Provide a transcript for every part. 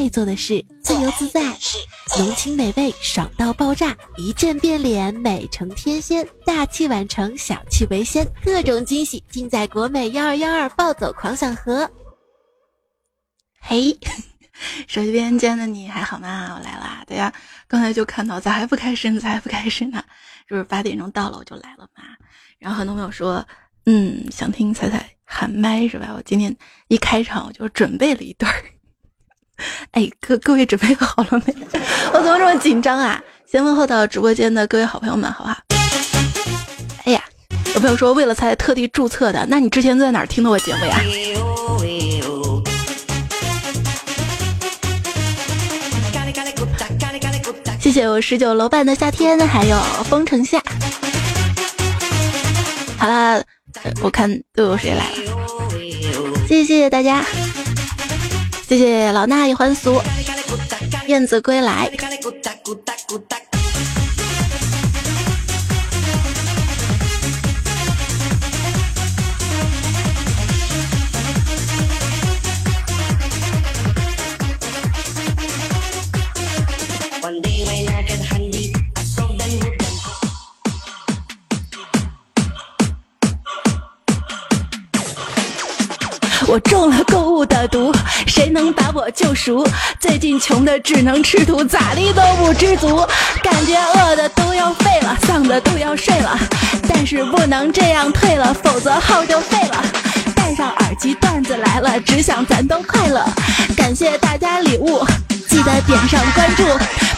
爱做的事，自由自在，浓情美味，爽到爆炸，一键变脸，美成天仙，大器晚成，小气为先，各种惊喜尽在国美幺二幺二暴走狂想盒。嘿，手机边间的你还好吗？我来啦！大家刚才就看到，咋还不开始？咋还不开始呢？是不是八点钟到了我就来了嘛？然后很多朋友说，嗯，想听彩彩喊麦是吧？我今天一开场我就准备了一段。哎，各各位准备好了没？我怎么这么紧张啊？先问候到直播间的各位好朋友们，好不好？哎呀，有朋友说为了才特地注册的，那你之前在哪儿听的我节目呀？谢谢我十九楼半的夏天，还有风城夏。好了，我看都有谁来了，谢谢大家，谢谢老衲一还俗，燕子归来。我中了购物的毒，谁能把我救赎？最近穷的只能吃土，咋地都不知足，感觉饿的都要废了，丧的都要睡了，但是不能这样退了，否则号就废了。戴上耳机，段子来了，只想咱都快乐。感谢大家礼物。记得点上关注，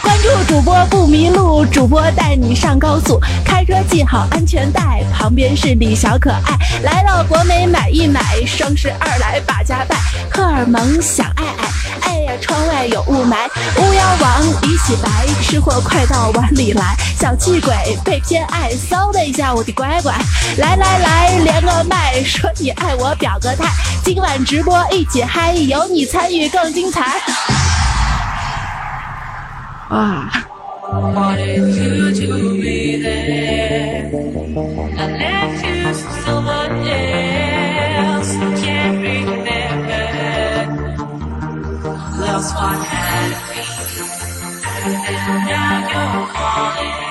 关注主播不迷路，主播带你上高速，开车系好安全带，旁边是李小可爱。来到国美买一买，双十二来把家拜，荷尔蒙想爱爱，哎呀窗外有雾霾，巫妖王已洗白，吃货快到碗里来，小气鬼被偏爱，嗖的一下我的乖乖，来来来连个麦，说你爱我表个态，今晚直播一起嗨，有你参与更精彩。Ah. Wanted you to be there. I left you to someone else. Can't remember. Lost what had. And now you're calling.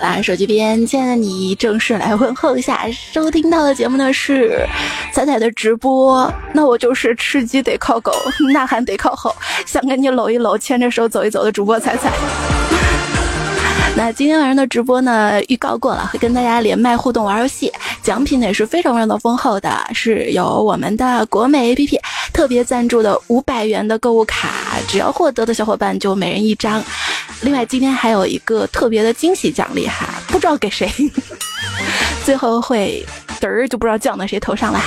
来，手机边亲爱的你，正式来问候一下。收听到的节目呢是彩彩的直播，那我就是吃鸡得靠狗，呐喊得靠吼，想跟你搂一搂，牵着手走一走的主播彩彩。那今天晚上的直播呢，预告过了，会跟大家连麦互动玩游戏，奖品呢也是非常非常的丰厚的，是有我们的国美 APP 特别赞助的五百元的购物卡，只要获得的小伙伴就每人一张。另外今天还有一个特别的惊喜奖励哈，不知道给谁，最后会嘚儿就不知道降到谁头上啦。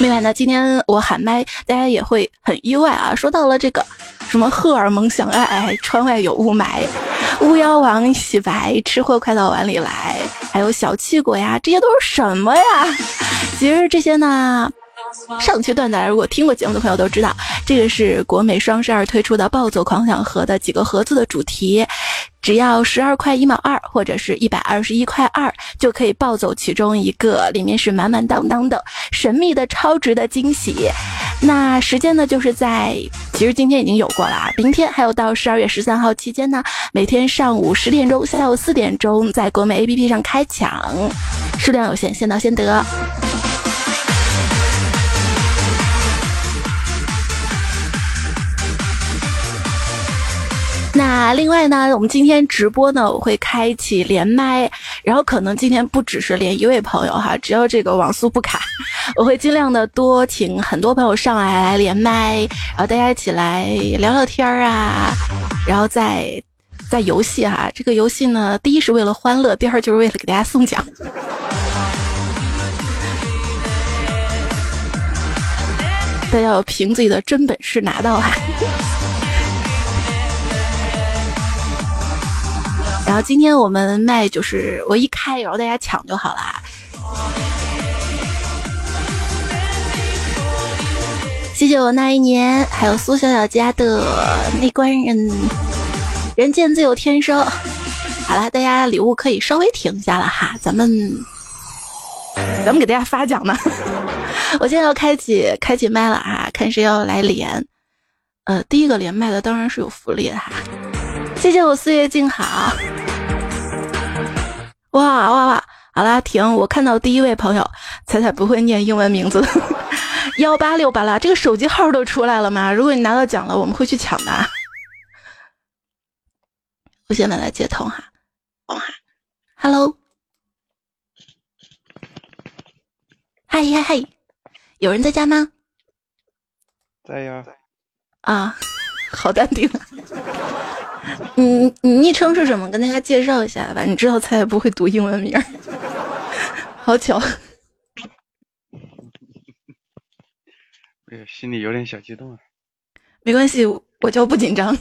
另外呢，今天我喊麦，大家也会很意外啊，说到了这个什么荷尔蒙想爱爱，窗外有雾霾。巫妖王洗白，吃货快到碗里来，还有小气鬼呀，这些都是什么呀？其实这些呢，上期段子如果听过节目的朋友都知道，这个是国美双十二推出的暴走狂想盒的几个盒子的主题。只要十二块一毛二，或者是一百二十一块二，就可以暴走其中一个，里面是满满当当的神秘的超值的惊喜。那时间呢，就是在其实今天已经有过了啊，明天还有到十二月十三号期间呢，每天上午十点钟、下午四点钟，在国美 APP 上开抢，数量有限，先到先得。那另外呢，我们今天直播呢，我会开启连麦，然后可能今天不只是连一位朋友哈，只要这个网速不卡，我会尽量的多请很多朋友上来来连麦，然后大家一起来聊聊天儿啊，然后再在游戏哈，这个游戏呢，第一是为了欢乐，第二就是为了给大家送奖，大家要凭自己的真本事拿到哈。然后今天我们卖就是我一开，然后大家抢就好了。谢谢我那一年，还有苏小小家的内关人，人见自有天生。好了，大家礼物可以稍微停一下了哈，咱们咱们给大家发奖呢。我现在要开启开启麦了啊，看谁要来连。呃，第一个连麦的当然是有福利的哈。谢谢我四月静好。哇哇哇！好啦，停！我看到第一位朋友，彩彩不会念英文名字的，幺八六八啦，这个手机号都出来了吗？如果你拿到奖了，我们会去抢的。我现在来接通哈。Hello，嗨嗨嗨，有人在家吗？在呀。啊，好淡定。你你昵称是什么？跟大家介绍一下吧。你知道菜不会读英文名，好巧。哎呀，心里有点小激动啊。没关系，我就不紧张。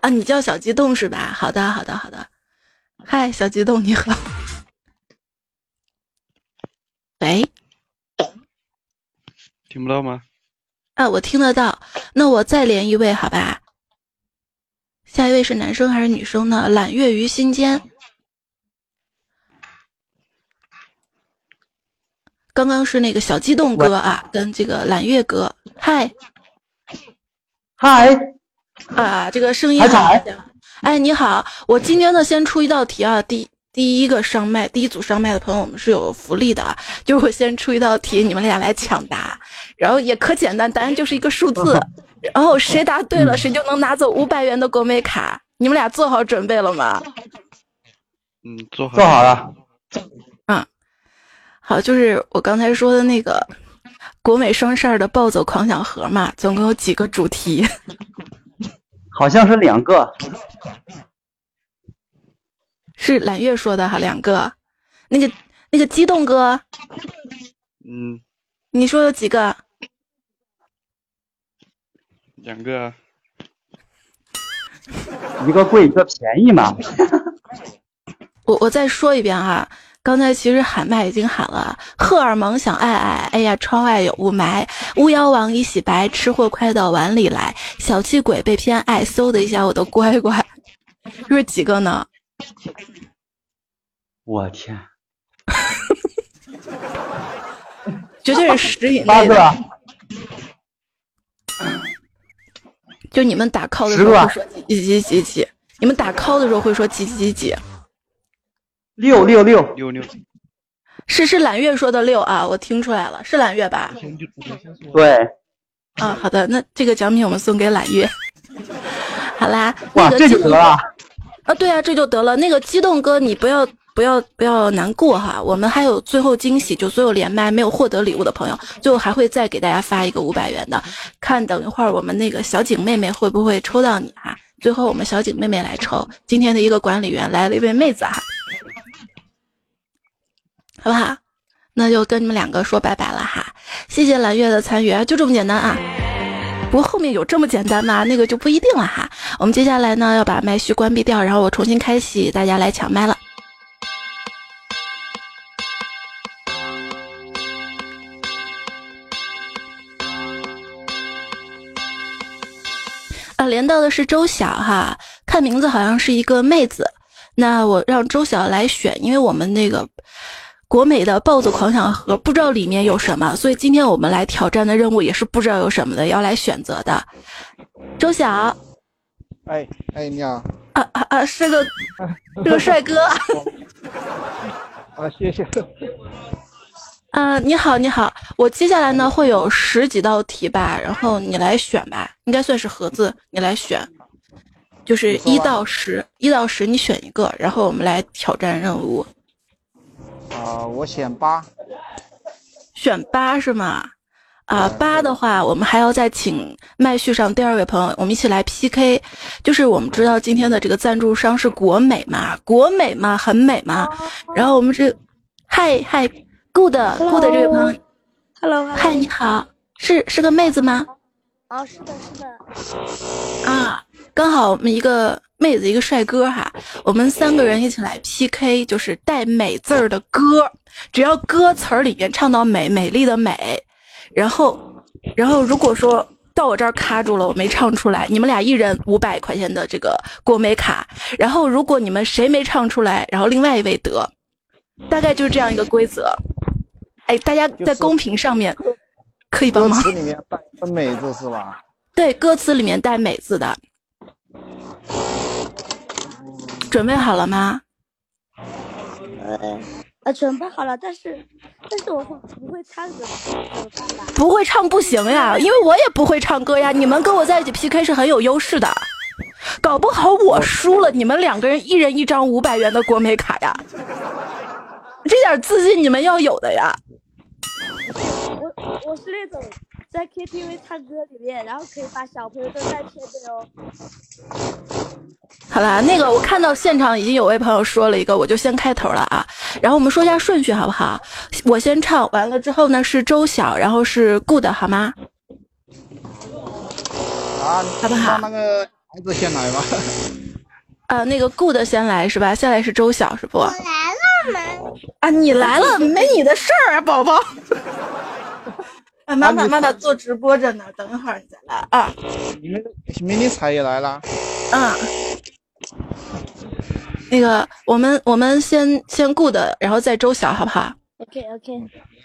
啊，你叫小激动是吧？好的，好的，好的。嗨，小激动，你好。喂，听不到吗？啊，我听得到。那我再连一位，好吧？下一位是男生还是女生呢？揽月于心间。刚刚是那个小激动哥啊，跟这个揽月哥。嗨，嗨，啊，这个声音好。哎，你好，我今天呢先出一道题啊，第第一个上麦，第一组上麦的朋友，我们是有福利的啊，就是我先出一道题，你们俩来抢答，然后也可简单，答案就是一个数字，然后谁答对了，谁就能拿走五百元的国美卡，你们俩做好准备了吗？嗯，做好做好了。嗯，好，就是我刚才说的那个国美双十二的暴走狂想盒嘛，总共有几个主题？好像是两个，是揽月说的哈，两个，那个那个激动哥，嗯，你说有几个？两个，一个贵一个便宜嘛。我我再说一遍哈。刚才其实喊麦已经喊了，荷尔蒙想爱爱，哎呀，窗外有雾霾，巫妖王已洗白，吃货快到碗里来，小气鬼被偏爱，嗖的一下我的乖乖，这是几个呢？我天，绝对是十以内的。就你们打 call 的时候会说几几几几，你们打 call 的时候会说几几几几。六六六六六，是是揽月说的六啊，我听出来了，是揽月吧？对，啊，好的，那这个奖品我们送给揽月。好啦，哇，这就得了啊？对啊，这就得了。那个激动哥，你不要不要不要难过哈，我们还有最后惊喜，就所有连麦没有获得礼物的朋友，最后还会再给大家发一个五百元的。看等一会儿我们那个小景妹妹会不会抽到你哈？最后我们小景妹妹来抽，今天的一个管理员来了一位妹子哈。好不好？那就跟你们两个说拜拜了哈！谢谢蓝月的参与，就这么简单啊！不过后面有这么简单吗？那个就不一定了哈。我们接下来呢要把麦序关闭掉，然后我重新开启，大家来抢麦了。啊，连到的是周晓哈，看名字好像是一个妹子。那我让周晓来选，因为我们那个。国美的暴走狂想盒不知道里面有什么，所以今天我们来挑战的任务也是不知道有什么的，要来选择的。周晓，哎哎，你好，啊啊啊，是个 是个帅哥。啊，谢谢。啊，你好你好，我接下来呢会有十几道题吧，然后你来选吧，应该算是盒子，你来选，就是一到十，一到十你选一个，然后我们来挑战任务。啊，我选八，选八是吗？啊，八的话，我们还要再请麦序上第二位朋友，我们一起来 PK。就是我们知道今天的这个赞助商是国美嘛，国美嘛，很美嘛。然后我们这，嗨嗨，good good 这位朋友，hello，嗨，你好，是是个妹子吗？哦，是的，是的。啊，刚好我们一个。妹子一个帅哥哈，我们三个人一起来 PK，就是带美字儿的歌，只要歌词儿里面唱到美美丽的美，然后，然后如果说到我这儿卡住了，我没唱出来，你们俩一人五百块钱的这个国美卡，然后如果你们谁没唱出来，然后另外一位得，大概就是这样一个规则。哎，大家在公屏上面，可以帮忙。歌词里面带美字是吧？对，歌词里面带美字的。准备好了吗？呃呃，准备好了，但是但是我会不会唱歌？不会唱不行呀，因为我也不会唱歌呀。你们跟我在一起 PK 是很有优势的，搞不好我输了，你们两个人一人一张五百元的国美卡呀。这点自信你们要有的呀。我我是那种在 KTV 唱歌里面，然后可以把小朋友都带偏的哦。好啦，那个我看到现场已经有位朋友说了一个，我就先开头了啊。然后我们说一下顺序好不好？我先唱完了之后呢是周晓，然后是 Good 好吗？啊，好不好让那个孩子先来吧。啊，那个 Good 先来是吧？下来是周晓是不？来了吗？啊，你来了，没你的事儿啊，宝宝。啊，妈妈，妈妈做直播着呢，等一会儿你再来啊。你们迷你彩也来了，嗯，那个，我们我们先先 good，然后再周晓，好不好？OK OK，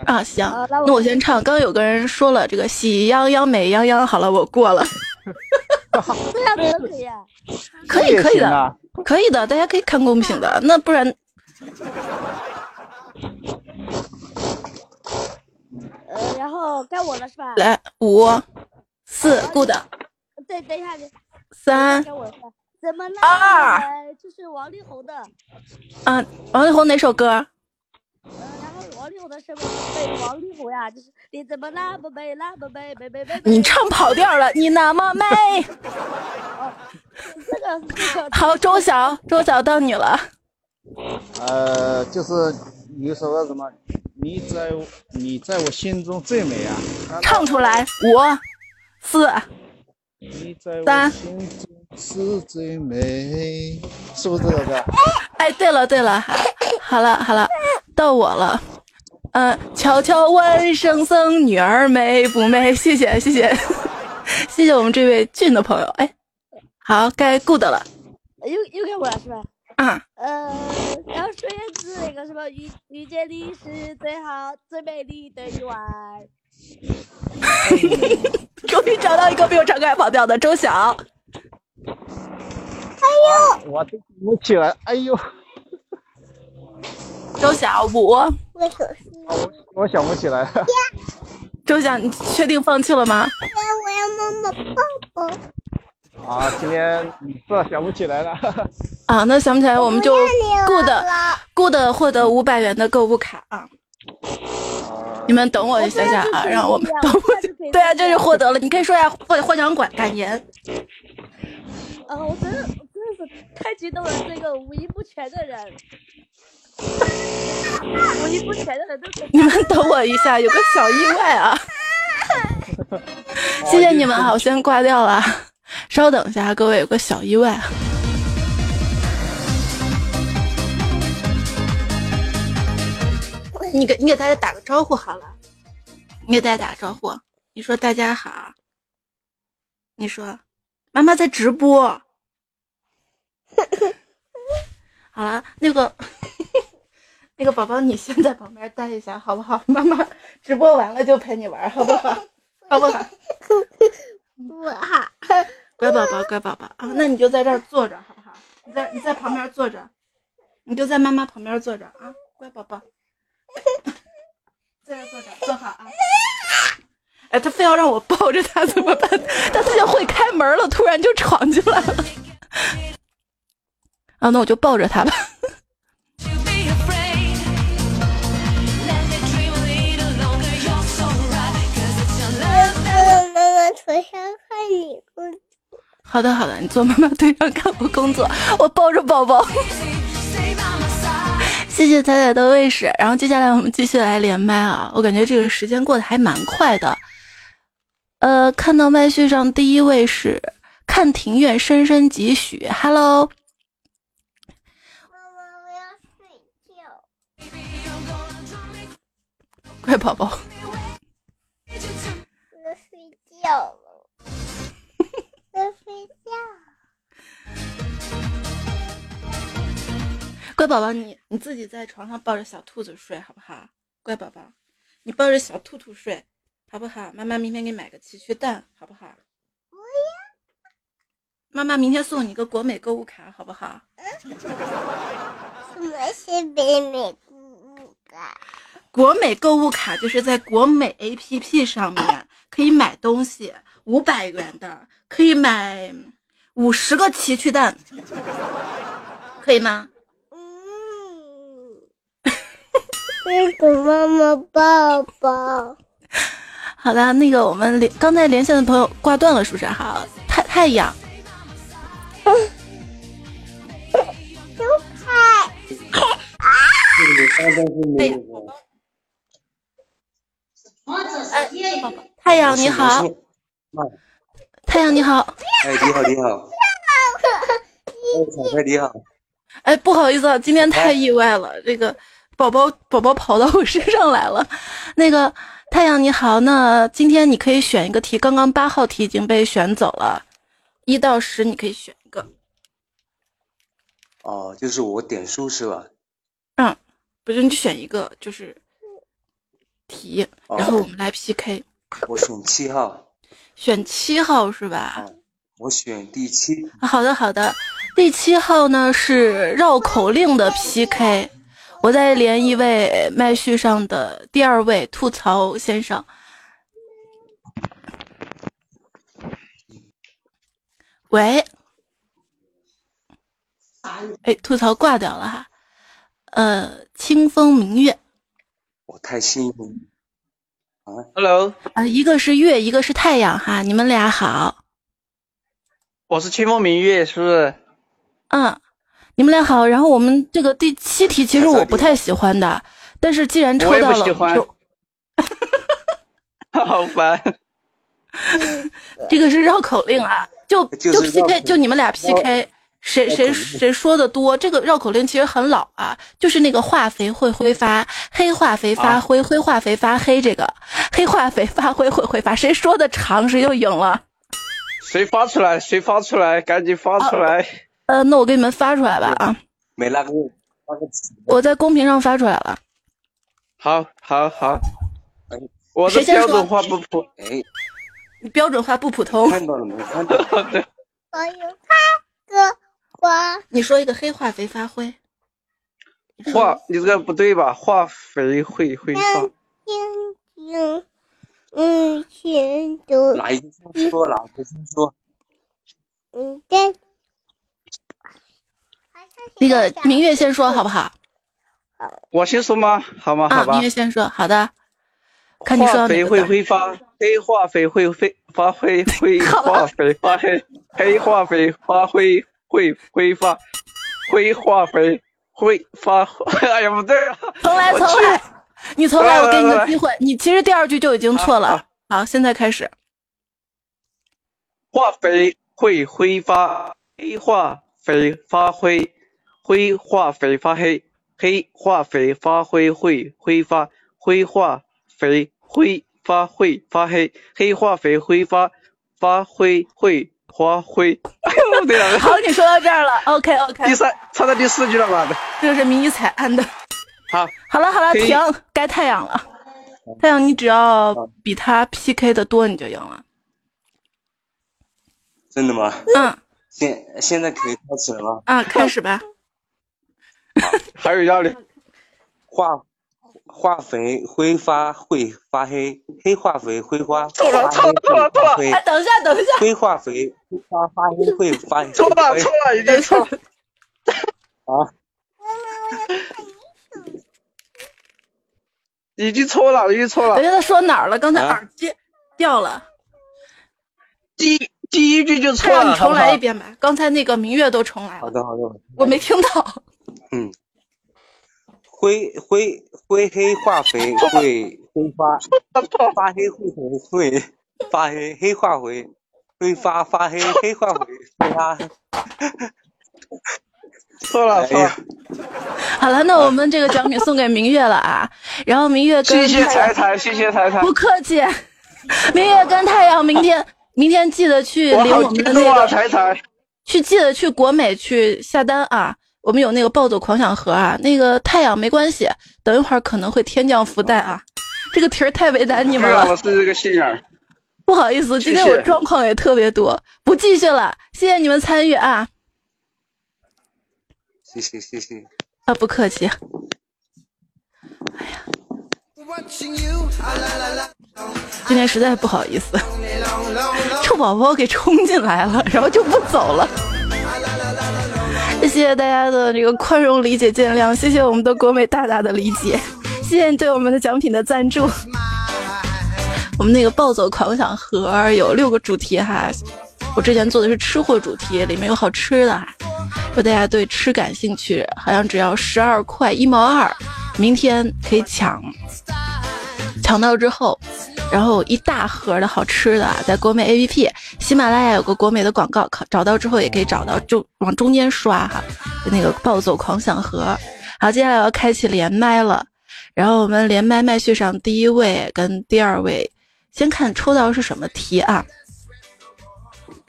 啊，行那我先唱。刚刚有个人说了这个喜羊羊美羊羊，好了，我过了，这样子都可以啊。可以可以的，可以的，大家可以看公屏的，那不然呃，然后该我了是吧？来五四 good 对，等一下，你三该我了？怎么了？二呃就是王力宏的，啊，王力宏哪首歌？呃，然后王力宏的什么？对，王力宏呀，就是你怎么那么美，那么美，美美美美。你唱跑调了，你那么美。这个这个好，周晓，周晓到你了。呃，就是有一首歌什么，你在你在我心中最美啊，啊唱出来，五四三我心中是最美，是不是这首歌？哎，对了对了，好了好了，到我了。嗯、悄悄问圣僧女儿美不美？谢谢谢谢 谢谢我们这位俊的朋友。哎，好，该 good 了。又又该我了是吧？啊、呃，然后孙燕姿那个什么遇遇见你是最好最美丽的意外。终于找到一个没有唱歌还跑调的周晓。我都想不起来，哎呦，周晓五，我我我想不起来了。周晓，你确定放弃了吗？我要妈妈抱抱。啊，今天这想不起来了。啊，那想不起来我们就 good good 获得五百元的购物卡啊。你们等我一下下啊，让我们等我。对啊，这是获得了，你可以说一下获获奖感感言。啊，我真的真的是太激动了，这个五音不全的人，五音不全的人都是你们等我一下，有个小意外啊！谢谢你们啊，我先挂掉了，稍等一下，各位有个小意外。啊你给你给大家打个招呼好了，你给大家打个招呼，你说大家好，你说妈妈在直播。好了，那个 那个宝宝，你先在旁边待一下，好不好？妈妈直播完了就陪你玩，好不好？好不好？我哈，乖宝宝，乖宝宝啊，那你就在这儿坐着，好不好？你在你在旁边坐着，你就在妈妈旁边坐着啊，乖宝宝，在这坐着，坐好啊。哎，他非要让我抱着他怎么办？他自己会开门了，突然就闯进来了。啊，那我就抱着他吧。妈妈腿上看你工作。好的，好的，你做妈妈腿上看我工作，我抱着宝宝。谢谢彩彩的卫士，然后接下来我们继续来连麦啊！我感觉这个时间过得还蛮快的。呃，看到麦序上第一位是看庭院深深几许，Hello，妈妈，我要睡觉，乖宝宝，觉了，睡觉。乖宝宝，你你自己在床上抱着小兔子睡好不好？乖宝宝，你抱着小兔兔睡，好好不好？妈妈明天给你买个奇趣蛋，好不好？妈妈明天送你个国美购物卡，好不好？什么是北美购物卡？国美购物卡就是在国美 APP 上面可以买东西，五百元的可以买五十个奇趣蛋，可以吗？嗯，那个妈妈抱抱。好的，那个我们连刚才连线的朋友挂断了，是不是？好，太太阳。哎，宝宝，太阳你好，太阳你好，哎，你好，你好，哎，彩彩你好，哎，不好意思啊，今天太意外了，这个宝宝宝宝跑到我身上来了。那个太阳你好，那今天你可以选一个题，刚刚八号题已经被选走了，一到十你可以选一个。哦，就是我点数是吧？嗯，不是，你就选一个，就是题，哦然后我们来 PK。我选七号，选七号是吧？我选第七。啊好的，好的。第七号呢是绕口令的 PK，我再连一位麦序上的第二位吐槽先生。喂，哎，吐槽挂掉了哈。呃，清风明月我太幸运啊！Hello，啊、一个是月，一个是太阳哈，你们俩好。我是清风明月，是不是？嗯，你们俩好。然后我们这个第七题其实我不太喜欢的，但是既然抽我也到了，不喜欢就 好烦。这个是绕口令啊，就就 PK，就你们俩 PK，谁谁谁说的多？这个绕口令其实很老啊，就是那个化肥会挥发，黑化肥发灰，灰化肥发黑，这个黑化肥发灰会挥发，谁说的长谁就赢了。谁发出来？谁发出来？赶紧发出来！呃，那我给你们发出来吧啊，没那个那个我在公屏上发出来了。好，好，好哎。我的标准化不普，哎，你标准化不普通，看到了没？看到了。我有他个花，你说一个黑化肥发灰。化，你这个不对吧？化肥会挥发。天天嗯，全都哪一个先说？哪个先说？嗯对。那个明月先说好不好？我先说吗？好吗？啊，好吧明月。先说，好的。看你说化肥会挥发，黑化肥会挥发灰，灰化肥发黑，黑化肥发灰会挥发，灰化肥挥发。哎呀，不对啊！重来，重来，你重来，我给你个机会。你其实第二句就已经错了。好，现在开始。化肥会挥发，黑化肥发灰，灰化肥发黑，黑化肥发灰会挥发，灰化肥挥发会发黑，黑化肥挥发发灰会发灰。哎呦，对了，好，你说到这儿了。OK OK，第三唱到第四句了吧？这个是迷你彩按的。好，好了好了，停，该太阳了。太阳，你只要比他 PK 的多，你就赢了。真的吗？嗯现现在可以开始了吗？啊，开始吧。还有要领。化化肥挥发会发黑，黑化肥挥发错了错了错了错了等一下，等一下，灰化肥挥发发黑会发黑。错了错了，已经错了。啊！已经错了，已经错了。等一下，他说哪儿了？刚才啊耳机掉了。第第一句就错了，你重来一遍吧。刚才那个明月都重来了，好的好的。我没听到。嗯，灰灰灰黑化肥会挥发 发黑会会发黑黑化肥挥发发黑黑化肥挥发。错了错了哎。好了，那我们这个奖品送给明月了啊。然后明月跟谢谢彩彩，谢谢彩彩。不客气。明月跟太阳，明天明天记得去领我们的激动啊，那个，彩彩。去记得去国美去下单啊。我们有那个暴走狂想盒啊，那个太阳没关系，等一会儿可能会天降福袋啊。这个题儿太为难你们了让我。是这个心眼儿。不好意思，今天我状况也特别多，不继续了，谢谢你们参与啊谢谢谢谢。啊，不客气。哎呀今天实在不好意思，臭宝宝给冲进来了，然后就不走了。谢谢大家的这个宽容、理解、见谅，谢谢我们的国美大大的理解，谢谢对我们的奖品的赞助。我们那个暴走狂想盒有六个主题哈，我之前做的是吃货主题，里面有好吃的哈。如果大家对吃感兴趣，好像只要十二块一毛二，明天可以抢，抢到之后，然后一大盒的好吃的啊，在国美 APP、喜马拉雅有个国美的广告，找到之后也可以找到，就往中间刷哈，那个暴走狂想盒。好，接下来我要开启连麦了，然后我们连麦麦序上第一位跟第二位，先看抽到是什么题啊？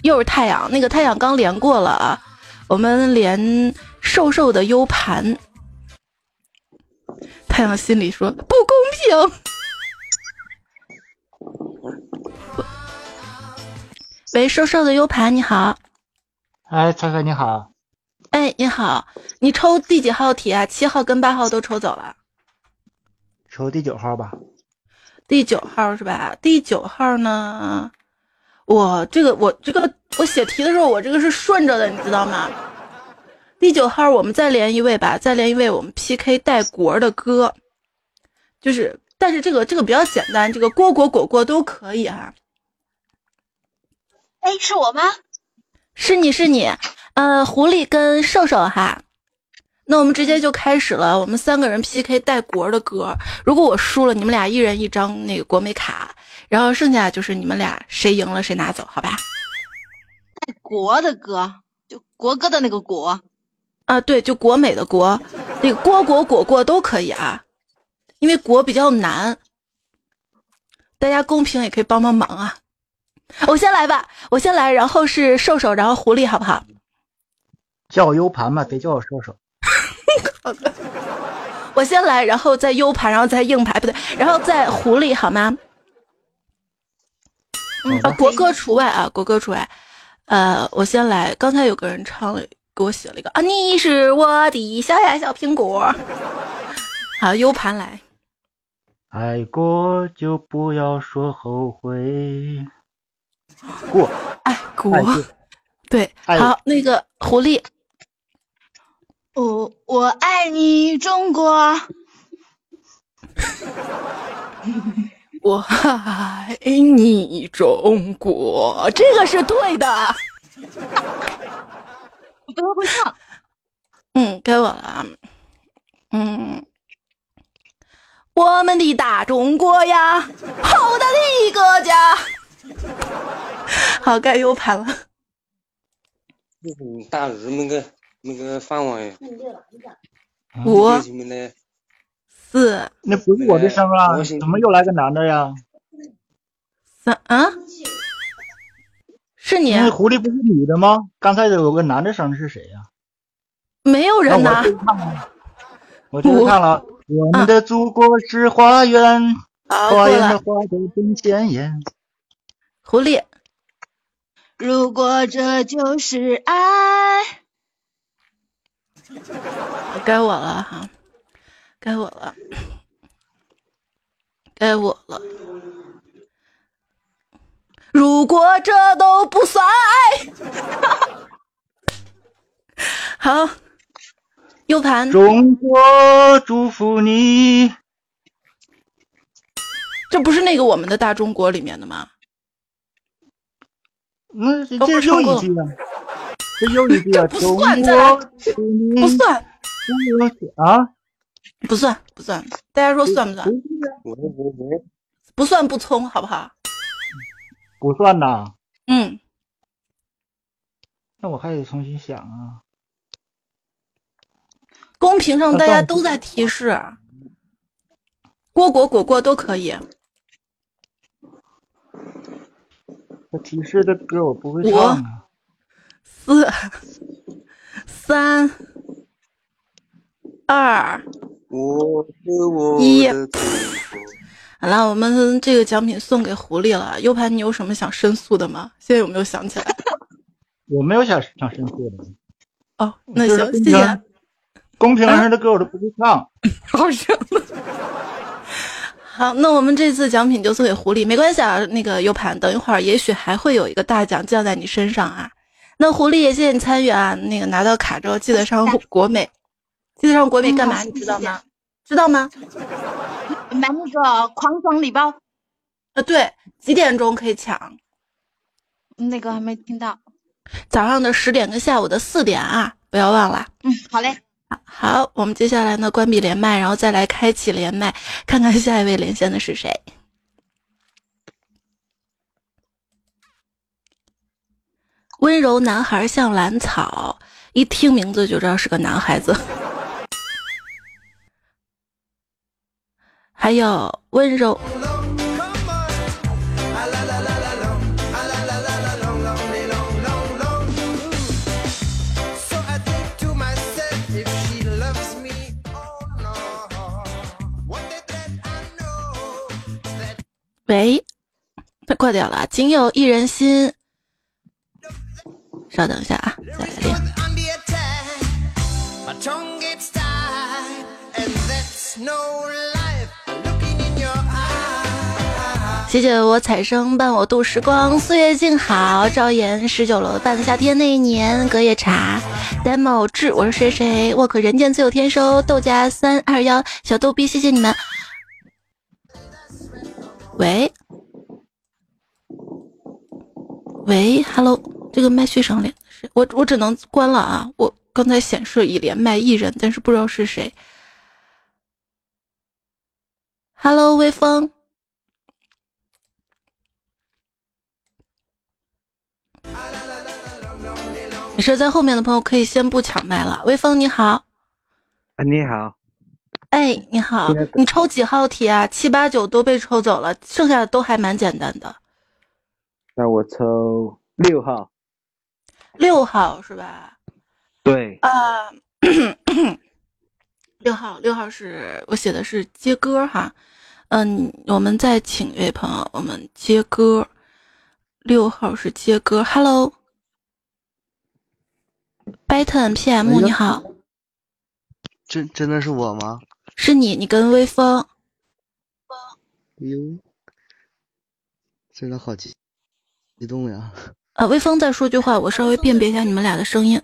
又是太阳，那个太阳刚连过了啊。我们连瘦瘦的 U 盘，太阳心里说不公平。喂，瘦瘦的 U 盘，你好。哎，彩彩你好，哎，你好，你抽第几号题啊？七号跟八号都抽走了，抽第九号吧。第九号是吧？第九号呢？我这个我这个我写题的时候，我这个是顺着的，你知道吗？第九号，我们再连一位吧，再连一位，我们 PK 带国的歌，就是，但是这个这个比较简单，这个锅果果果都可以哈、哎，是我吗？是你是你，呃，狐狸跟瘦瘦哈，那我们直接就开始了，我们三个人 PK 带国的歌，如果我输了，你们俩一人一张那个国美卡，然后剩下就是你们俩谁赢了谁拿走，好吧？带国的歌，就国歌的那个国。啊，对，就国美的国，那个郭国果果都可以啊，因为国比较难，大家公屏也可以帮帮忙啊。我先来吧，我先来，然后是瘦瘦，然后狐狸，好不好？叫我 U 盘吧，别叫我瘦瘦。我先来，然后再 U 盘，然后再硬盘，不对，然后再狐狸，好吗？嗯啊，国歌除外啊，国歌除外。呃，我先来，刚才有个人唱了，给我写了一个啊，你是我的小呀小苹果。好，U 盘来。爱过就不要说后悔。过，爱国，对，好，那个狐狸，我我爱你中国。我爱你中国，这个是对的。我不太会唱。嗯，该我了啊。嗯，我们的大中国呀，好大的一个家。好，该 U 盘了。就是大日那个那个饭碗呀，五？四那不是我的声啊，怎么又来个男的呀？三啊，是你？那狐狸不是女的吗？刚才有个男的声是谁呀？没有人呐那我。就是唱了，我们的祖国是花园，花园的。花朵真鲜艳。狐狸，如果这就是爱，该我了哈，该我了，该我了。如果这都不算爱，好，U 盘，中国祝福你。这不是那个我们的大中国里面的吗？那这又一句啊，这又一句啊，不中算不算，啊，不算，不算。大家说算不算？不算不冲，好不好？不算呐。嗯，那我还得重新想啊。公屏上大家都在提示，果果果果都可以。这提示的歌我不会唱啊。四、三、二，一。好了，我们这个奖品送给狐狸了。U 盘，你有什么想申诉的吗？现在有没有想起来？我没有想想申诉的。哦，那行，谢谢。公屏上的歌我都不会唱，好声。好，那我们这次奖品就送给狐狸，没关系啊。那个 U 盘，等一会儿也许还会有一个大奖降在你身上啊。那狐狸也谢谢你参与啊。那个拿到卡之后记得上国美，记得上国美干嘛？你知道吗？知道吗？买那个狂爽礼包。啊，对，几点钟可以抢？那个还没听到。早上的十点跟下午的四点啊，不要忘了。嗯，好嘞。好，我们接下来呢关闭连麦，然后再来开启连麦，看看下一位连线的是谁。温柔男孩像兰草，一听名字就知道是个男孩子。还有温柔。喂，他挂掉了。仅有一人心，稍等一下啊，再来练。谢谢我彩生伴我度时光，岁月静好。赵岩十九楼半夏天那一年，隔夜茶。demo 志，我是谁谁？我可人间自有天收。豆家三二幺，小逗逼，谢谢你们。喂，喂，Hello，这个麦序上连是我，我只能关了啊！我刚才显示已连麦一人，但是不知道是谁。Hello，微风，没事，在后面的朋友可以先不抢麦了。微风你好，啊你好。哎，你好，你抽几号题啊？七八九都被抽走了，剩下的都还蛮简单的。那我抽六号。六号是吧？对。啊，六号，六号是我写的是接歌哈。嗯，我们再请一位朋友，我们接歌。六号是接歌，Hello。Baton PM 你好。真真的是我吗？是你，你跟微风。哟，真的好激激动呀！啊，微风再说句话，我稍微辨别一下你们俩的声音。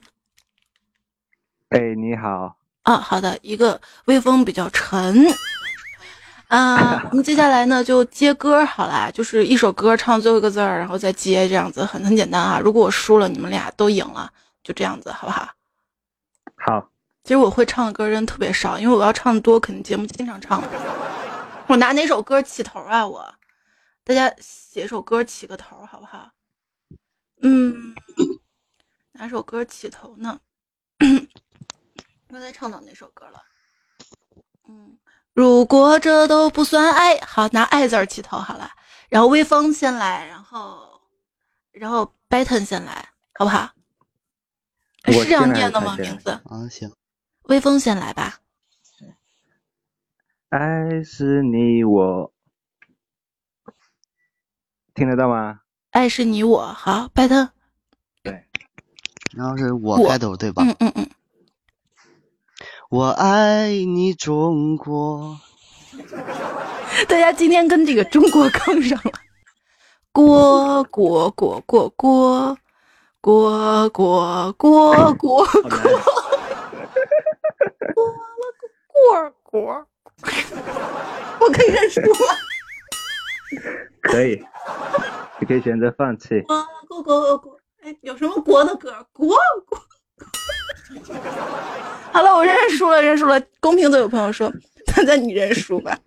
哎，你好。啊，好的，一个微风比较沉。啊，我们接下来呢就接歌好啦，就是一首歌唱最后一个字儿，然后再接，这样子很很简单啊。如果我输了，你们俩都赢了，就这样子，好不好？好。其实我会唱的歌真特别少，因为我要唱的多，肯定节目经常唱。我拿哪首歌起头啊？我，大家写首歌起个头好不好？嗯，哪首歌起头呢？刚才唱到哪首歌了？嗯，如果这都不算爱好，拿爱字起头好了。然后微风先来，然后，然后 Baton 先来，好不好？是这样念的吗？名字？啊，行。微风先来吧。爱是你我，听得到吗？爱是你我，好，拜登。对，然后是我开头对吧？嗯嗯嗯。我爱你中国。大家今天跟这个中国杠上了。国国国国国国国国国国。果果，我可以认输吗？可以，你可以选择放弃。啊，果果果，哎，有什么国的歌？国国。好了，我认输了，认输了。公屏都有朋友说，现在你认输吧。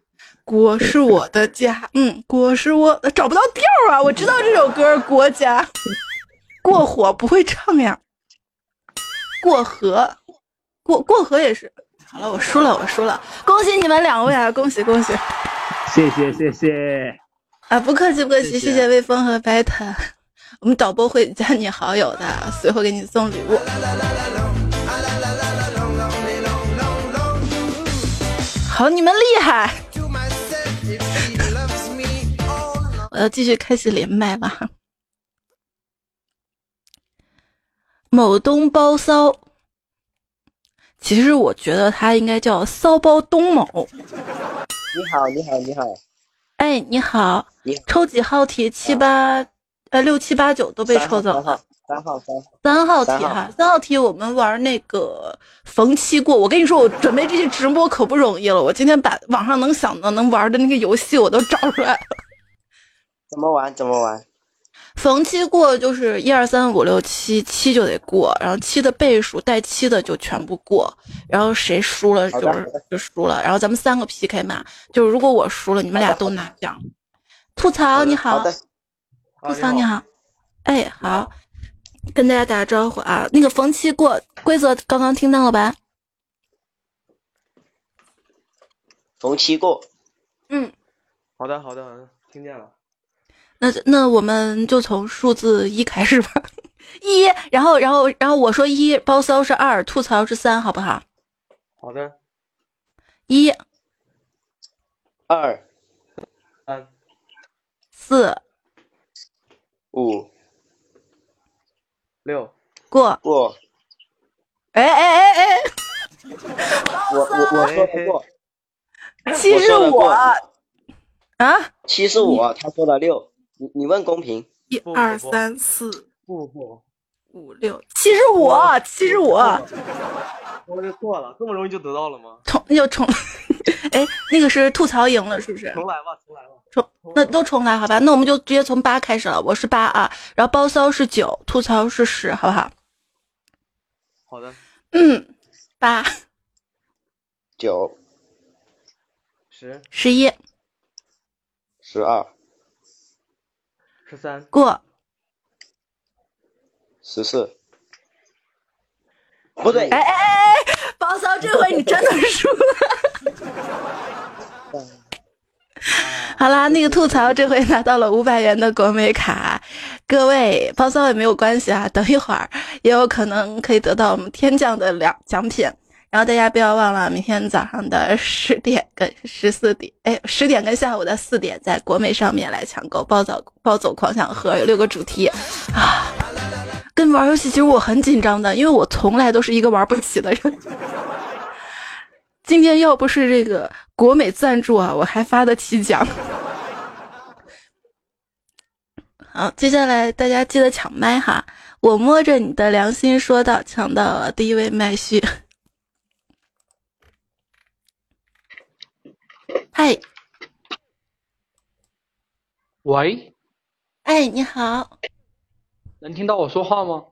国是我的家，嗯，国是我找不到调啊。我知道这首歌《国家》，过火不会唱呀。过河，过过河也是。好了，我输了，我输了，恭喜你们两位啊！恭喜恭喜！谢谢谢谢啊，不客气不客气，谢谢微风和白檀，我们导播会加你好友的，随后给你送礼物。好，你们厉害！我要继续开始连麦了。某东包骚，其实我觉得他应该叫骚包东某。你好，你好，你好。哎，你好，你抽几号题？七八呃六七八九都被抽走了。三号，三号，三号题哈，三号题我们玩那个逢七过。我跟你说，我准备这些直播可不容易了。我今天把网上能想到能玩的那个游戏我都找出来了。怎么玩？怎么玩？逢七过就是一二三五六七，七就得过，然后七的倍数带七的就全部过，然后谁输了就是就输了。然后咱们三个 PK 嘛，就是如果我输了，你们俩都拿奖。吐槽你好，吐槽你好，哎好，跟大家打个招呼啊。那个逢七过规则刚刚听到了吧？逢七过。嗯，好的，好的，好的，听见了。那那我们就从数字一开始吧。一，然后然后然后我说一，包骚是二，吐槽是三，好不好？好的，一二三四五六过过。哎哎哎哎，我我我说不过。七是我说的过我啊，七十五，他说的六。你你问公屏。一二三四不不，五六，七十五，七十五，我这错了，这么容易就得到了吗？重那就重，哎，那个是吐槽赢了是不是？重来吧，重来吧。重那都重来好吧？那我们就直接从八开始了，我是八啊，然后包骚是九，吐槽是十，好不好？好的，嗯，八九十十一十二十三过，十四。不对，哎哎哎哎，包骚这回你真的输了。好啦，那个吐槽这回拿到了五百元的国美卡，各位包骚也没有关系啊，等一会儿也有可能可以得到我们天降的两奖品。然后大家不要忘了，明天早上的十点跟十四点，哎，十点跟下午的四点，在国美上面来抢购暴走暴走狂想盒，有六个主题啊。跟玩游戏其实我很紧张的，因为我从来都是一个玩不起的人。今天要不是这个国美赞助啊，我还发得起奖。好，接下来大家记得抢麦哈！我摸着你的良心说道，抢到了第一位麦序。嗨，喂，哎，你好，能听到我说话吗？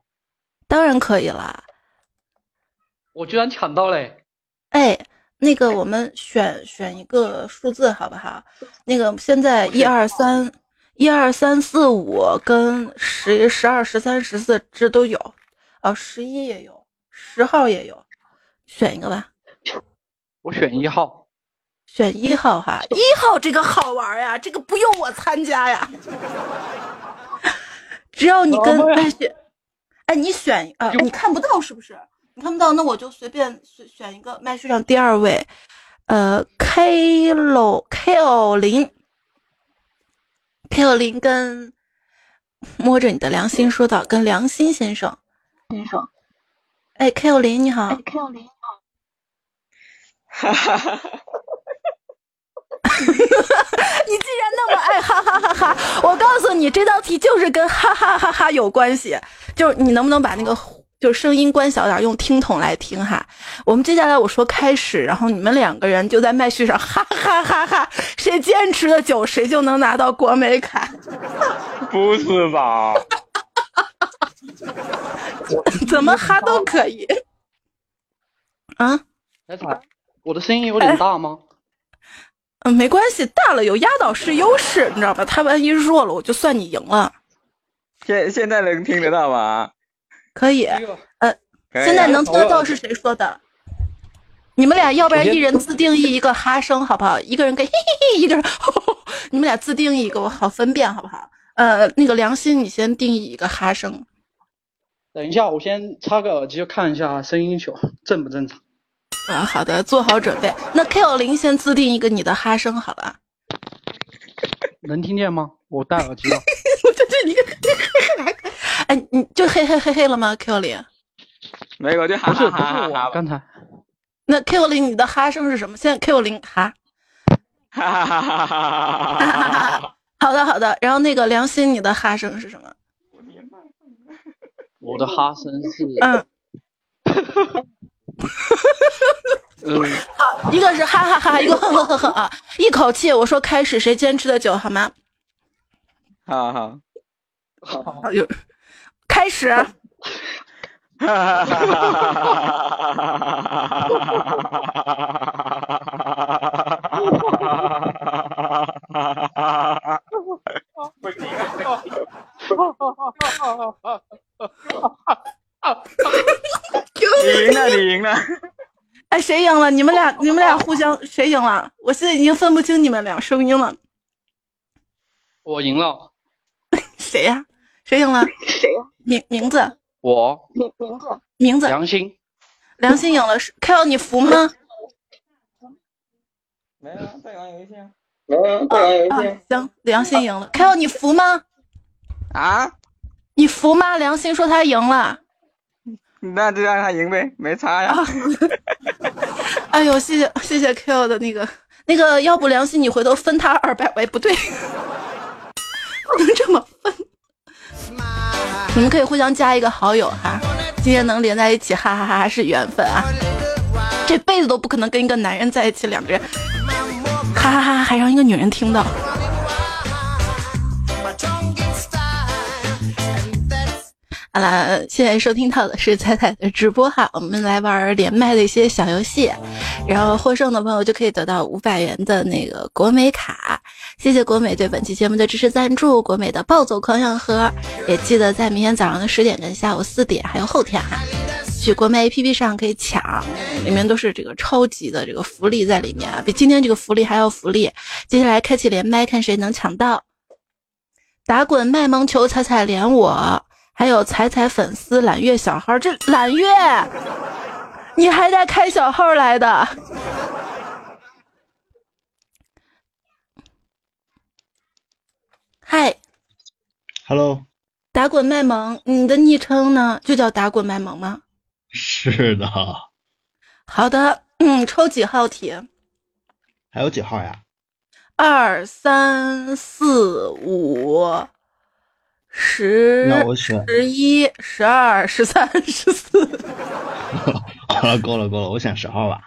当然可以啦。我居然抢到嘞！哎，那个我们选选一个数字好不好？那个现在一二三，一二三四五跟十十二十三十四这都有，哦，十一也有，十号也有，选一个吧。我选一号。选一号哈，一号这个好玩呀，这个不用我参加呀，只要你跟麦序，哎，你选啊，你看不到是不是？你看不到，那我就随便选选一个麦序上第二位，呃，K 楼 K O 零，K O 零跟摸着你的良心说道，跟良心先生，先生，哎，K O 零你好，K O 零你好，哈哈哈。你既然那么爱哈哈哈哈，我告诉你，这道题就是跟哈哈哈哈有关系。就是你能不能把那个就声音关小点，用听筒来听哈？我们接下来我说开始，然后你们两个人就在麦序上哈哈哈哈，谁坚持的久，谁就能拿到国美卡。不是吧？怎么哈都可以啊？我的声音有点大吗？嗯，没关系，大了有压倒式优势，你知道吧？他万一弱了，我就算你赢了。现现在能听得到吗？可以，呃，现在能听得到是谁说的？你们俩要不然一人自定义一个哈声，好不好？一个人给嘿嘿嘿，一个人，吼吼你们俩自定义一个，我好分辨，好不好？呃，那个良心，你先定义一个哈声。等一下，我先插个耳机看一下声音球正不正常。啊，好的，做好准备。那 K 幺零先自定一个你的哈声，好吧？能听见吗？我戴耳机了。我就这你个，哎，你就嘿嘿嘿嘿了吗？Q 零？没有，就哈哈哈是哈我刚才。那 Q 零你的哈声是什么？现在 Q 零哈。哈哈哈哈哈哈哈！好的好的，然后那个良心，你的哈声是什么？我的哈声是嗯，嗯，好，一个是哈哈哈，一个呵呵呵呵啊，一口气我说开始，谁坚持的久好吗？好好，好，有开始。哈哈哈哈哈哈！你赢了，你赢了。哎，谁赢了？你们俩，你们俩互相谁赢了？我现在已经分不清你们俩声音了。我赢了。谁呀、谁赢了？谁呀、名名字我名名字？名字良心。良心赢了。是 Q，你服吗？没有，在玩游戏啊。嗯，对，啊，行，良心赢了。Q，你服吗？啊？你服吗？良心说他赢了。那就让他赢呗，没差呀。哎呦，谢谢谢谢 Q 的那个那个，要不良心你回头分他二百，喂，不对，不能这么分。你们可以互相加一个好友哈，今天能连在一起，哈哈哈哈是缘分啊！这辈子都不可能跟一个男人在一起，两个人，哈哈哈，还让一个女人听到。好了，现在收听到的是彩彩的直播哈，我们来玩连麦的一些小游戏，然后获胜的朋友就可以得到五百元的那个国美卡。谢谢国美对本期节目的支持赞助，国美的暴走狂想盒，也记得在明天早上的十点跟下午四点，还有后天哈，去国美 APP 上可以抢，里面都是这个超级的这个福利在里面啊，比今天这个福利还要福利。接下来开启连麦，看谁能抢到。打滚卖萌球彩彩连我。还有彩彩粉丝揽月小号，这揽月，你还带开小号来的？嗨，Hello，打滚卖萌，你的昵称呢？就叫打滚卖萌吗？是的。好的，嗯，抽几号题？还有几号呀？二三四五。十、十一、十二、十三、十四。好了，够了，够了，我选十号吧。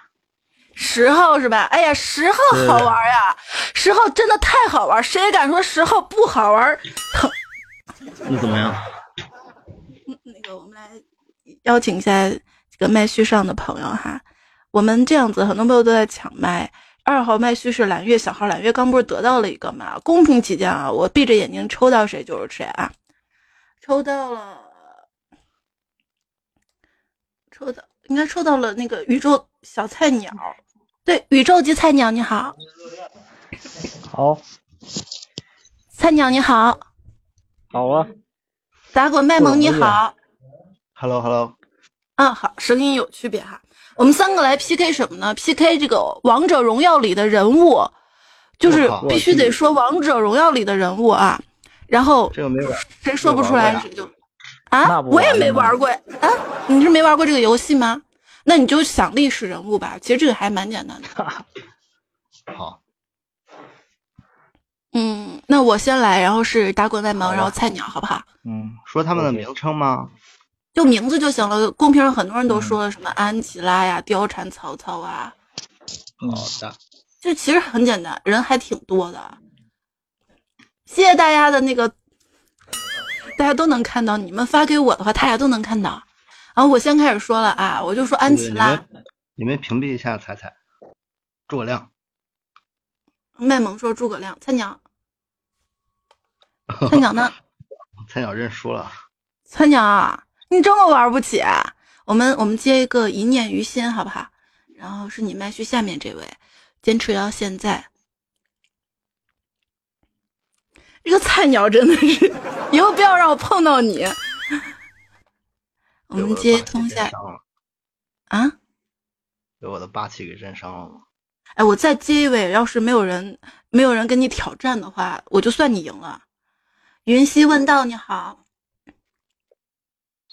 十号是吧？哎呀，十号好玩呀！十号真的太好玩，谁敢说十号不好玩？那怎么样？那个，我们来邀请一下这个麦序上的朋友哈。我们这样子，很多朋友都在抢麦。二号麦序是揽月小号，揽月刚不是得到了一个吗？公平起见啊，我闭着眼睛抽到谁就是谁啊！抽到了，抽到应该抽到了那个宇宙小菜鸟，对，宇宙级菜鸟你好，好，菜鸟你好，好啊，打滚卖萌你好，Hello Hello，啊好，声音有区别哈。我们三个来 PK 什么呢？PK 这个王者荣耀里的人物，就是必须得说王者荣耀里的人物啊。然后这个没玩，谁说不出来谁就啊，我也没玩过啊。你是没玩过这个游戏吗？那你就想历史人物吧。其实这个还蛮简单的。好，嗯，那我先来，然后是打滚卖萌，然后菜鸟，好不好？嗯，说他们的名称吗？就名字就行了。公屏上很多人都说了什么安琪拉呀、貂蝉、曹操啊。好的，就其实很简单，人还挺多的。谢谢大家的那个，大家都能看到。你们发给我的话，大家都能看到。然后我先开始说了啊，我就说安琪拉。你们屏蔽一下彩彩，诸葛亮。卖萌说诸葛亮，菜鸟。菜鸟呢？菜鸟认输了。菜鸟，你这么玩不起？啊我们我们接一个一念于心，好不好？然后是你麦序下面这位，坚持到现在。这个菜鸟真的是，以后不要让我碰到你。我们接通下啊，被我的霸气给震伤了吗？哎，我再接一位，要是没有人没有人跟你挑战的话，我就算你赢了。云溪问道：“你好。”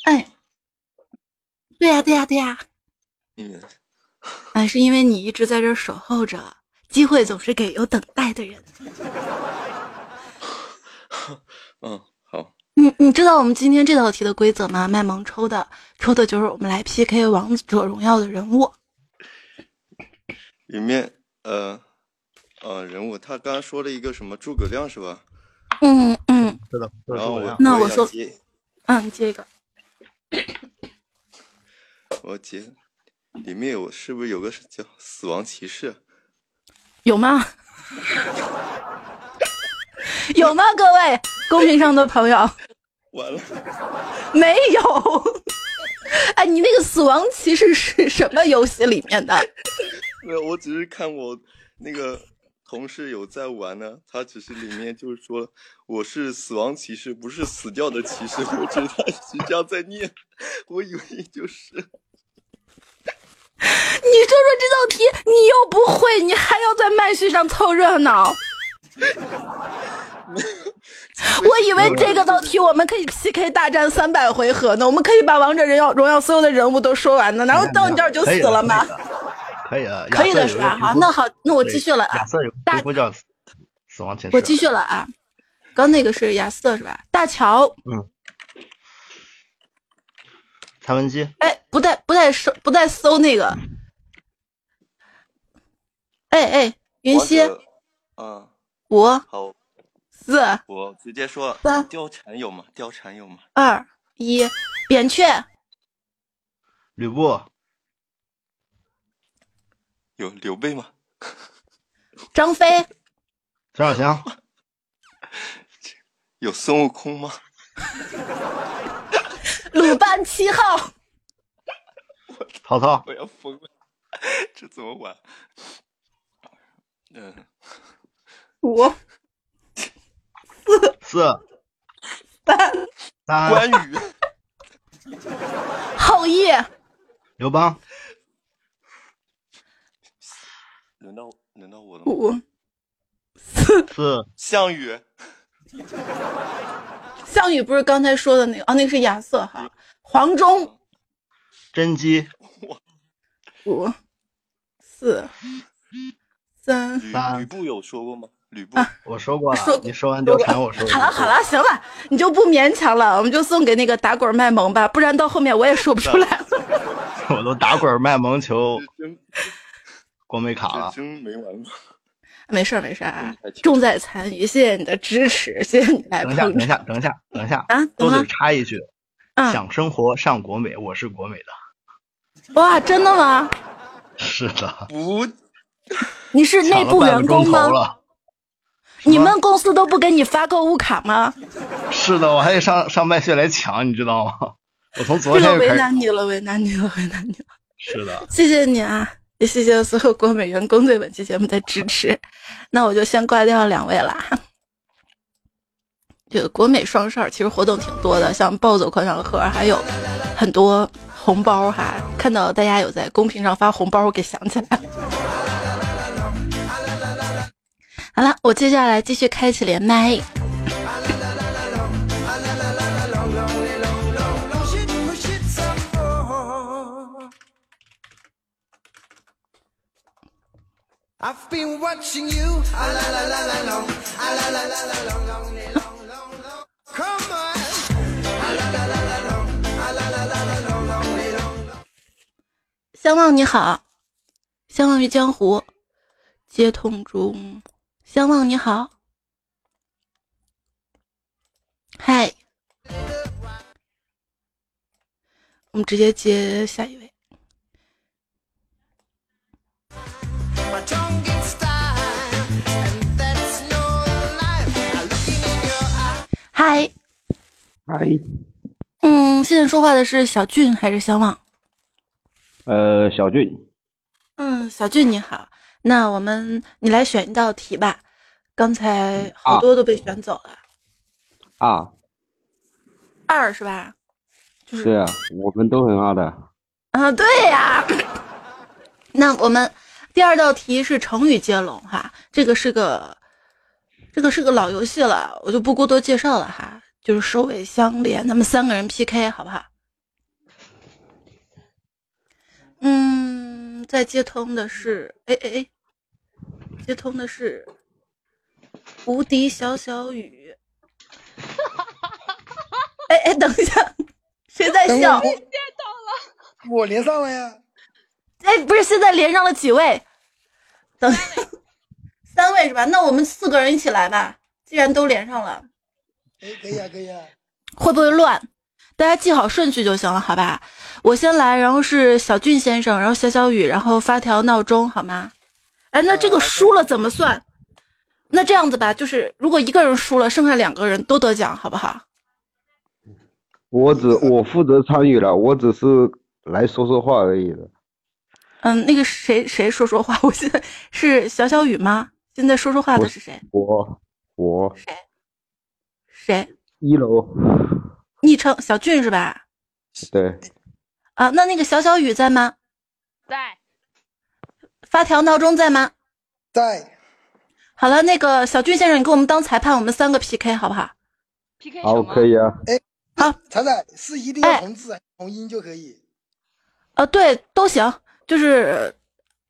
哎，对呀，对呀，对呀。嗯。哎，是因为你一直在这守候着，机会总是给有等待的人。嗯，好。你你知道我们今天这道题的规则吗？卖萌抽的，抽的就是我们来 PK 王者荣耀的人物。里面，呃，呃，人物，他刚刚说了一个什么诸葛亮是吧？嗯嗯。是的。然后我那我说，接嗯，接一个。我姐，里面有是不是有个叫死亡骑士？有吗？有吗？各位公屏上的朋友，完了，没有。哎，你那个死亡骑士是什么游戏里面的？没有，我只是看我那个同事有在玩呢，他只是里面就是说我是死亡骑士，不是死掉的骑士，我知道他是这样在念，我以为就是。你说说这道题，你又不会，你还要在麦序上凑热闹。我以为这个道题我们可以 PK 大战三百回合呢，我们可以把王者荣耀荣耀所有的人物都说完呢，然后到你这儿就死了吗？可以了，可以的是吧？好，那好，那我继续了啊。亚瑟有叫死亡骑士。我继续了啊，刚那个是亚瑟是吧？大乔，嗯。蔡文姬，哎，不带不带搜不带搜那个，哎哎，云溪，嗯，五，好，四，我直接说，三，貂蝉有吗？貂蝉有吗？二一，扁鹊，吕布，有刘备吗？张飞，张小强，有孙悟空吗？鲁班七号，曹操，我要疯了，这怎么玩？嗯，五，四，四，三，三，关羽，后羿，刘邦，轮到轮到我了，五，四，四，项羽。项羽不是刚才说的那个啊？那个是亚瑟哈。黄忠，甄姬，五，四，三，三。吕布有说过吗？吕布，我说过了。说你说完貂蝉，我说。好了好了，行了，你就不勉强了，我们就送给那个打滚卖萌吧，不然到后面我也说不出来了。我都打滚卖萌求国美卡了，真没完过。没事没事啊，重在参与，谢谢你的支持，谢谢你来等一下，等一下，等一下，等一下啊！都得插一句，嗯，想生活上国美，我是国美的。哇，真的吗？是的。不，你是内部员工吗？你们公司都不给你发购物卡吗？是的，我还得上上麦序来抢，你知道吗？我从昨天这个为难你了，为难你了，为难你了。是的，谢谢你啊。也谢谢所有国美员工对本期节目的支持，那我就先挂掉两位啦。这个国美双十二其实活动挺多的，像暴走快闪盒，还有很多红包哈。看到大家有在公屏上发红包，我给想起来了。好了，我接下来继续开启连麦。相望你好，相忘于江湖，接通中。相望你好，嗨，我们直接接下一位。嗨，嗨，嗯，现在说话的是小俊还是小望？呃，小俊。嗯，小俊你好，那我们你来选一道题吧。刚才好多都被选走了。啊。二是吧？就是。对啊，我们都很二的。啊，对呀。那我们第二道题是成语接龙哈，这个是个这个是个老游戏了，我就不过多介绍了哈，就是首尾相连，咱们三个人 PK 好不好？嗯，在接通的是，哎哎哎，接通的是无敌小小雨。哎哎，等一下，谁在笑？见到了，我连上了呀。哎，不是，现在连上了几位？等三位是吧？那我们四个人一起来吧。既然都连上了，哎，可以啊，可以啊。会不会乱？大家记好顺序就行了，好吧？我先来，然后是小俊先生，然后小小雨，然后发条闹钟，好吗？哎，那这个输了怎么算？那这样子吧，就是如果一个人输了，剩下两个人都得奖，好不好？我只我负责参与了，我只是来说说话而已的。嗯，那个谁谁说说话？我现在是小小雨吗？现在说说话的是谁？我我谁？谁？一楼。昵称小俊是吧？对。啊，那那个小小雨在吗？在。发条闹钟在吗？在。好了，那个小俊先生，你给我们当裁判，我们三个 PK 好不好？PK 好，可以啊。哎，好，彩彩是一定要同字同音就可以。啊，对，都行，就是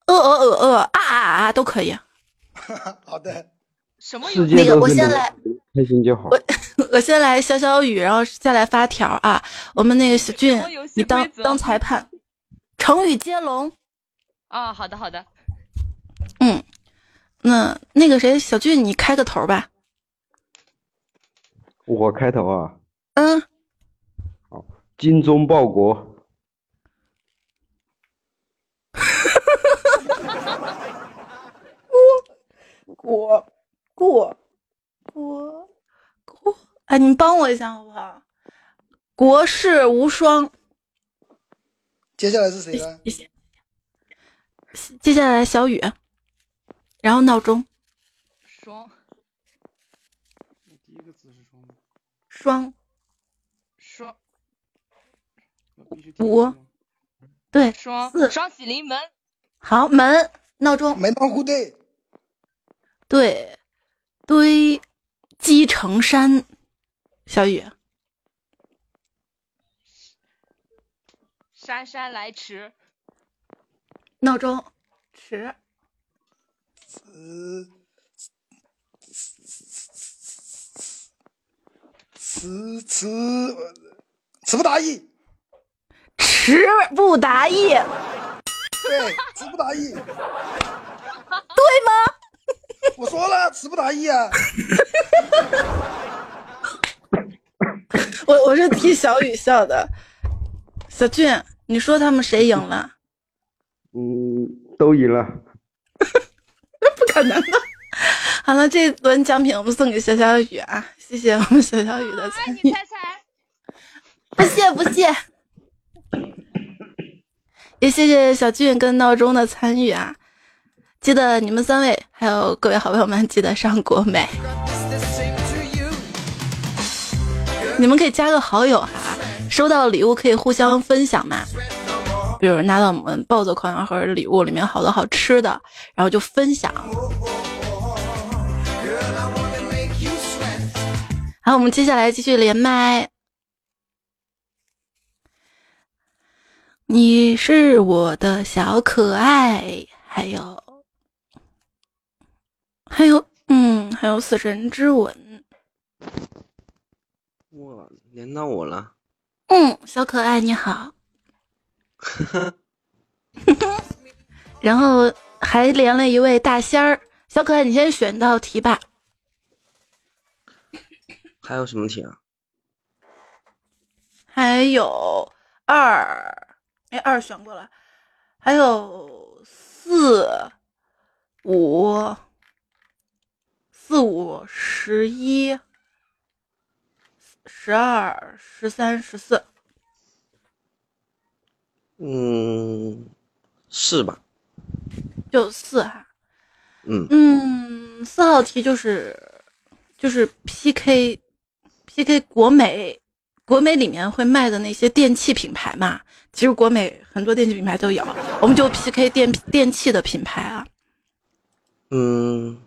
呃呃呃呃啊啊啊都可以。好的。什么有那个我先来，开心就好。我我先来消消雨，然后再来发条啊。我们那个小俊，你当当裁判，成语接龙。啊，好的好的。嗯，那那个谁，小俊，你开个头吧。我开头啊。嗯。好，精忠报国。国国国国，哎，你们帮我一下好不好？国士无双。接下来是谁呢？接下来小雨，然后闹钟。双。第一个字是双。双。双。五。对。双。四。双喜临门。好，门闹钟。门当户对。对，堆积成山，小雨。姗姗来迟，闹钟迟。词词词词不达意，迟不达意。对，词不达意，对吗？我说了，词不达意啊！我我是替小雨笑的。小俊，你说他们谁赢了？嗯，都赢了。不可能的。好了，这一轮奖品我们送给小小雨啊！谢谢我们小小雨的参与。不谢不谢。也谢谢小俊跟闹钟的参与啊！记得你们三位还有各位好朋友们，记得上国美。你们可以加个好友哈，收到礼物可以互相分享嘛。比如拿到我们暴走狂羊盒礼物，里面好多好吃的，然后就分享。好，我们接下来继续连麦。你是我的小可爱，还有。还有，嗯，还有死神之吻。哇，连到我了。嗯，小可爱你好。然后还连了一位大仙儿，小可爱你先选道题吧。还有什么题啊？还有二，哎，二选过了。还有四五。四五十一，十二十三十四，嗯，是吧，就四哈，嗯。嗯，四号题就是就是 P K P K 国美国美里面会卖的那些电器品牌嘛，其实国美很多电器品牌都有，我们就 P K 电电器的品牌啊，嗯。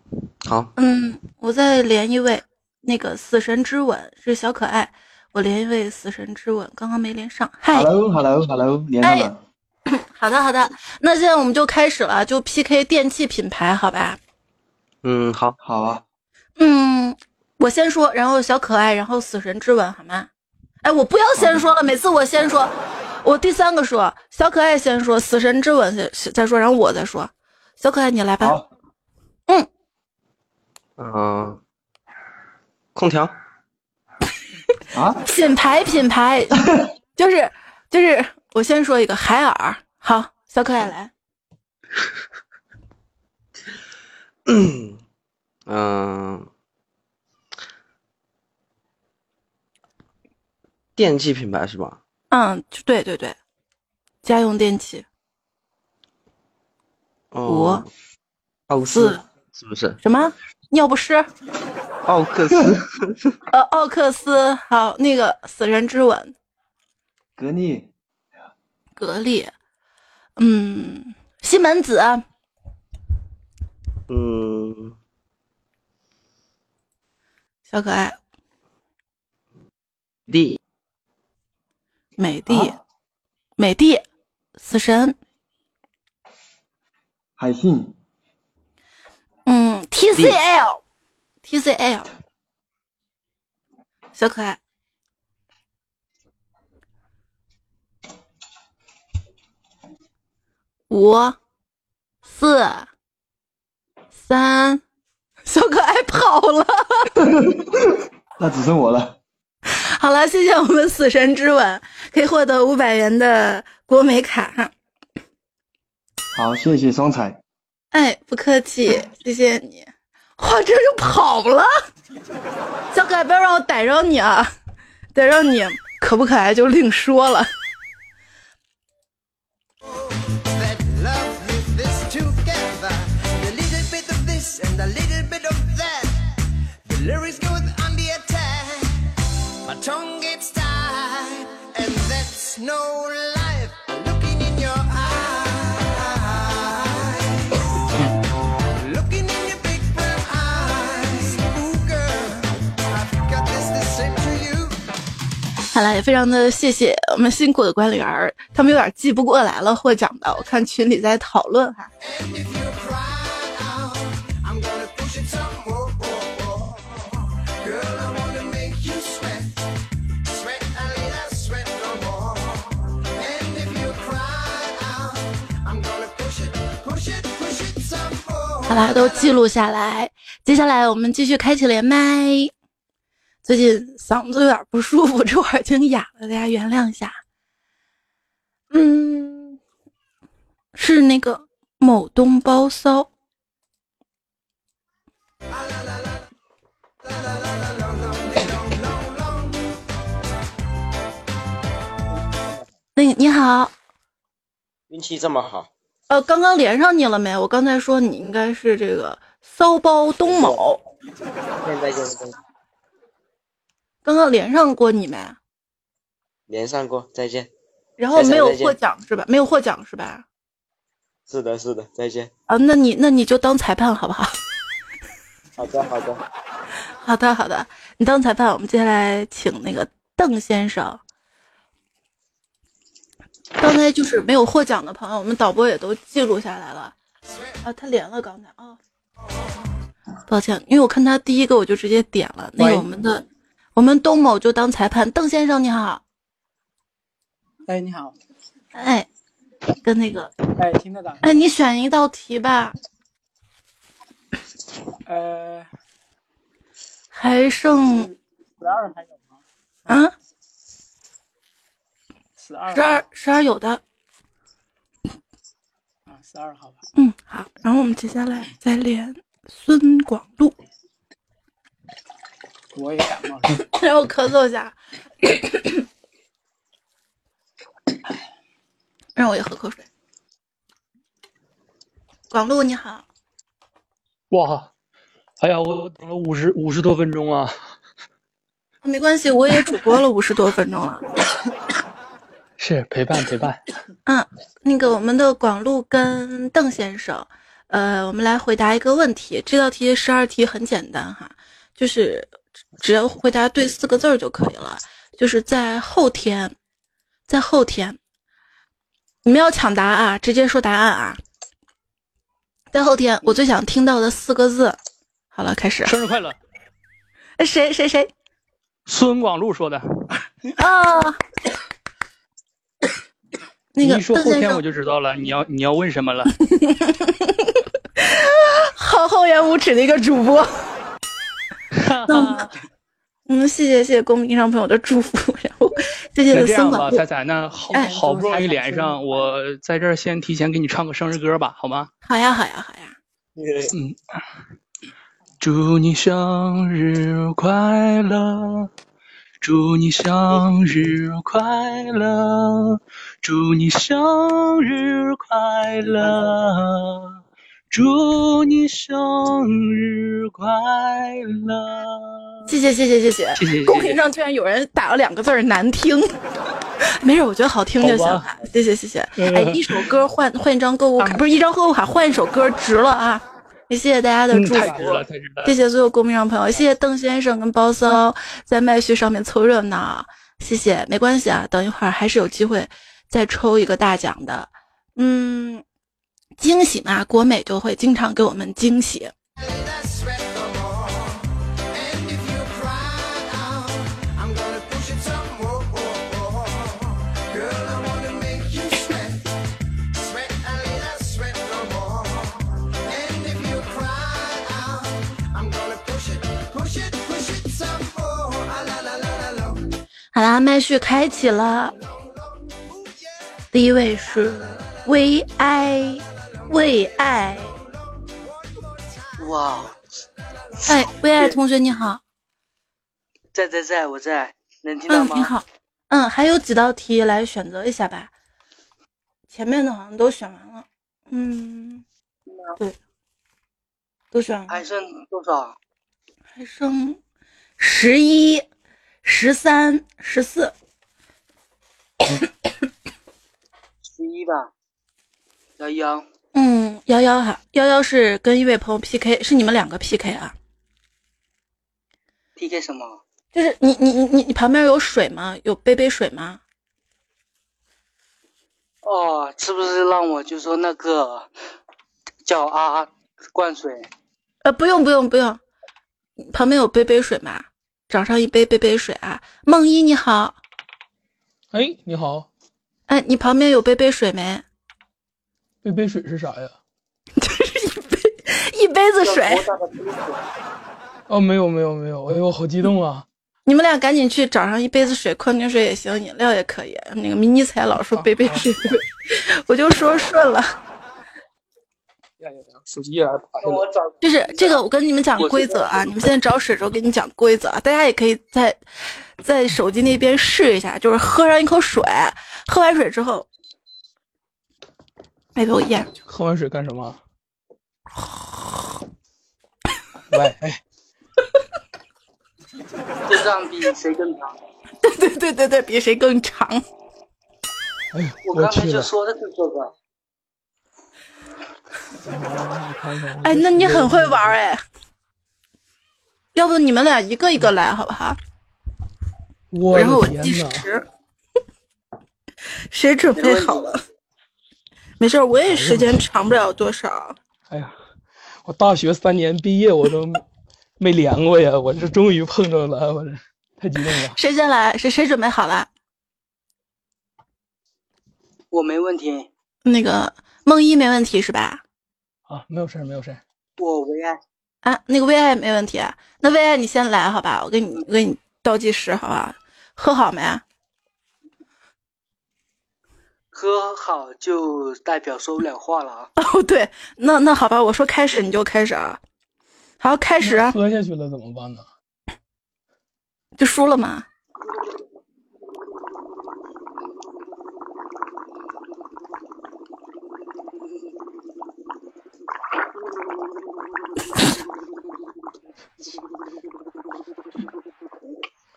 好，嗯，我再连一位，那个死神之吻是小可爱，我连一位死神之吻，刚刚没连上。嗨 Hello，Hello，Hello，连上了。好的好的，那现在我们就开始了，就 PK 电器品牌，好吧？嗯，好，好啊。嗯，我先说，然后小可爱，然后死神之吻，好吗？哎，我不要先说了，每次我先说，我第三个说，小可爱先说，死神之吻先再说，然后我再说。小可爱，你来吧。嗯，嗯，空调。啊？品牌品 牌，就是就是，我先说一个海尔。好，小可爱来。嗯，电器品牌是吧？嗯，对对对，家用电器。哦，五四是不是？什么尿不湿？奥克斯。呃，奥克斯。好，那个死神之吻。格力。格力。嗯，西门子。嗯，小可爱。丽。美的，美的，死神。海信。嗯，TCL，TCL。小可爱。五、四、三，小可爱跑了。那只剩我了。好了，谢谢我们死神之吻，可以获得五百元的国美卡。好，谢谢双彩。哎，不客气，谢谢你。哇，这就跑了！小可爱，不要让我逮着你啊！逮着你，可不可爱就另说了。好了，也非常的谢谢我们辛苦的管理员他们有点记不过来了获奖的，我看群里在讨论哈。好啦，都记录下来。接下来我们继续开启连麦。最近嗓子有点不舒服，这会儿已经哑了，大家原谅一下。嗯，是那个某东包骚。那你好，运气这么好。呃，刚刚连上你了没？我刚才说你应该是这个骚包东某。现在就是。刚刚连上过你没？连上过，再见。然后没有获奖是吧？没有获奖是吧？是的，是的，再见。啊，那你那你就当裁判好不好？好的，好的，好的，好的。你当裁判，我们接下来请那个邓先生。刚才就是没有获奖的朋友，我们导播也都记录下来了。啊，他连了刚才啊，抱歉，因为我看他第一个我就直接点了。那个我们的我们东某就当裁判，邓先生你好。哎，你好。哎，跟那个哎听得到。哎，你选一道题吧。呃，还剩十二还有吗？啊？十二，十二，十二有的。啊，十二号吧。嗯，好。然后我们接下来再连孙广路。我也感冒了。让我咳嗽一下。让我也喝口水。广路你好。哇，哎呀，我等了五十五十多分钟啊。没关系，我也主播了五十多分钟了。是陪伴陪伴。嗯，那个我们的广路跟邓先生，呃，我们来回答一个问题。这道题十二题很简单哈，就是只要回答对四个字儿就可以了。就是在后天，在后天，你们要抢答啊，直接说答案啊。在后天，我最想听到的四个字。好了，开始。生日快乐！哎，谁谁谁？孙广路说的。啊。那个一说后天我就知道了，你要你要问什么了？好厚颜无耻的一个主播。嗯，谢谢谢谢公屏上朋友的祝福，然后谢谢这样吧，孙广禄。彩彩，那好好不容易连上，我在这儿先提前给你唱个生日歌吧，好吗？好呀好呀好呀。嗯，祝你生日快乐，祝你生日快乐，祝你生日快乐，祝你生日快乐。谢谢谢谢谢谢谢谢公屏上居然有人打了两个字儿难听，没事，我觉得好听就行了。谢谢谢谢。嗯哎，一首歌换换一张购物卡，不是一张购物卡换一首歌，值了啊！也谢谢大家的嗯祝福，谢谢所有公屏上朋友，谢谢邓先生跟包骚在麦序上面凑热闹，谢谢，没关系啊，等一会儿还是有机会再抽一个大奖的。嗯，惊喜嘛，国美就会经常给我们惊喜。好啦，麦序开启了。第一位是 VI，为爱。哇，哎，为爱同学你好，在在在，我在，能听到嗯，吗？你好，嗯，还有几道题来选择一下吧。前面的好像都选完了，嗯，对，都选完了，还剩多少？还剩十一、十三、十四。十一吧，幺幺。嗯，幺幺哈，幺幺是跟一位朋友 PK，是你们两个 PK 啊？PK 什么？就是你你你你你旁边有水吗？有杯杯水吗？哦，是不是让我就说那个叫啊灌水？呃，不用不用不用，旁边有杯杯水吗？找上一杯杯杯水啊！梦一你好，哎，你好，哎，你旁边有杯杯水没？杯杯水是啥呀？一杯 一杯子水，哦，没有没有没有，哎呦，好激动啊！你们俩赶紧去找上一杯子水，矿泉水也行，饮料也可以。那个迷你彩老说杯杯水，我就说顺了。呀呀呀，手机也打下来。就是这个，我跟你们讲规则啊！你们现在找水的时候给你讲规则啊，大家也可以在在手机那边试一下，就是喝上一口水，喝完水之后，别给我咽。喝完水干什么？喂，哎，就这样比谁更长？对对对对对，比谁更长。哎呀，我刚才。就说的是这个。哎，那你很会玩哎，要不你们俩一个一个来好不好？我然后我计！时，谁准备好了？没事儿，我也时间长不了多少。哎呀，我大学三年毕业我都 没连过呀，我这终于碰着了，我这太激动了。谁先来？谁谁准备好了？我没问题，那个梦一没问题是吧？啊，没有事儿，没有事儿。我为爱。啊，那个为爱没问题啊。那为爱你先来好吧，我给你我给你倒计时好吧？喝好没？喝好就代表说不了话了啊！哦，对，那那好吧，我说开始你就开始啊。好，开始啊，喝下去了怎么办呢？就输了嘛。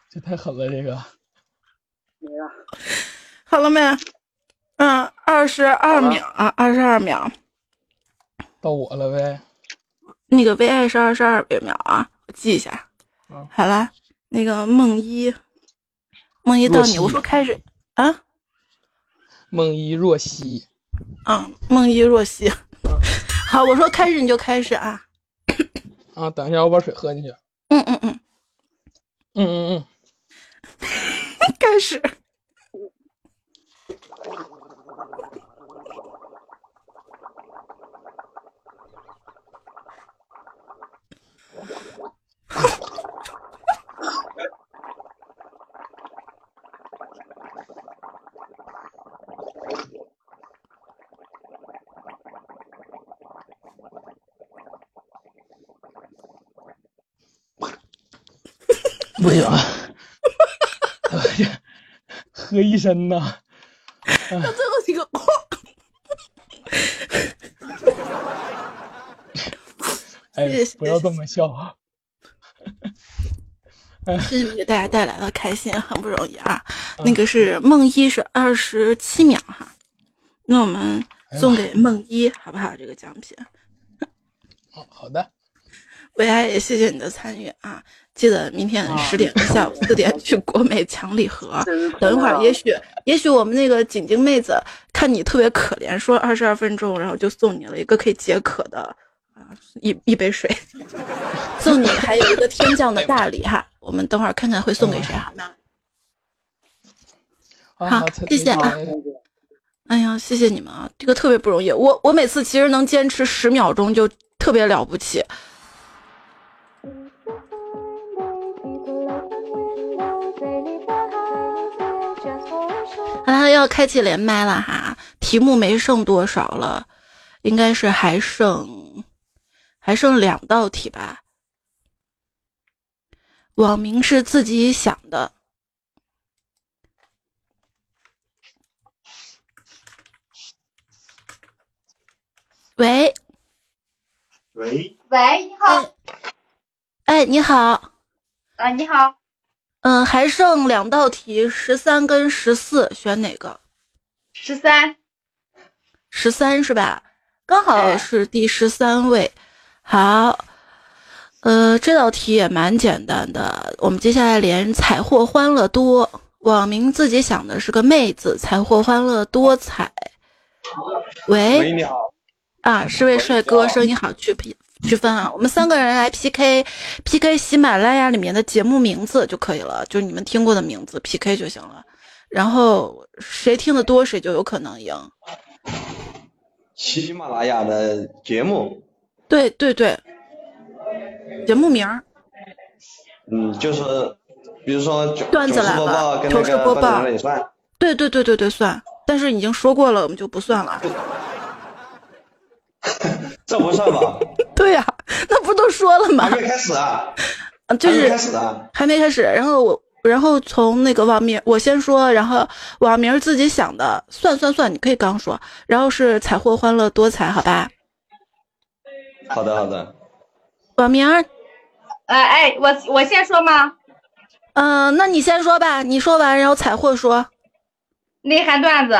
这太狠了，这个。没了。好了没？嗯，二十二秒啊，二十二秒。到我了呗。那个 VI 是二十二秒啊，我记一下。好了，那个梦一，梦一到你，我说开始啊。梦一若曦。啊，梦一若曦。好，我说开始你就开始啊。啊，等一下，我把水喝进去。嗯嗯嗯。嗯嗯嗯。开始。不行，喝一身呐！那最后几个框，哎，不要这么笑啊！谢谢给大家带来的开心，很不容易啊。那个是梦一，是二十七秒哈。那我们送给梦一，好不好？这个奖品。好好的。维埃也谢谢你的参与啊！记得明天十点下午 四点去国美抢礼盒。等一会儿，也许也许我们那个锦晶妹子看你特别可怜，说二十二分钟，然后就送你了一个可以解渴的啊一一杯水，送你还有一个天降的大礼哈。我们等会儿看看会送给谁好吗？好，谢谢啊！哎呀，谢谢你们啊！这个特别不容易，我我每次其实能坚持十秒钟就特别了不起。要开启连麦了哈，题目没剩多少了，应该是还剩还剩两道题吧。网名是自己想的。喂，喂，喂，你好。哎，你好。啊，你好。嗯，还剩两道题，十三跟十四，选哪个？十三。十三是吧？刚好是第十三位。好，呃，这道题也蛮简单的。我们接下来连彩货欢乐多，网名自己想的是个妹子，彩货欢乐多彩。喂。喂，你好。啊，是位帅哥，声音好，去皮。区分啊，我们三个人来 PK，PK 喜马拉雅里面的节目名字就可以了，就你们听过的名字 PK 就行了。然后谁听的多，谁就有可能赢。喜马拉雅的节目？对对对，节目名。嗯，就是比如说段子来了，糗事播报也算。对对对对对算，但是已经说过了，我们就不算了。这不算吧？对呀，那不都说了吗？还没开始啊？就是开始啊，还没开始。然后我，然后从那个网名，我先说，然后网名自己想的，算算算，你可以刚说。然后是彩货欢乐多彩，好吧？好的好的。网名？哎哎，我我先说吗？嗯，那你先说吧，你说完，然后彩货说。内涵段子。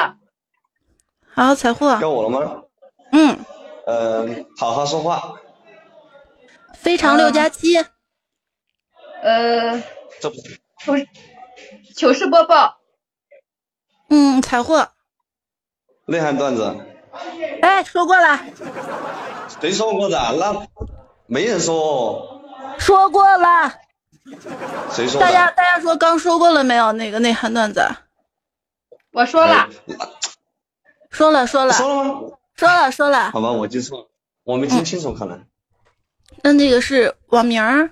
好，彩货。该我了吗？嗯。呃，好好说话。非常六加七。呃。这糗糗事播报。嗯，彩货。内涵段子。哎，说过了。谁说过的？那没人说。说过了。谁说？大家大家说刚说过了没有？那个内涵段子。我说了。说了说了。说了吗？说了说了，好吧，我记错了，我没听清楚，可能。那那个是网名儿，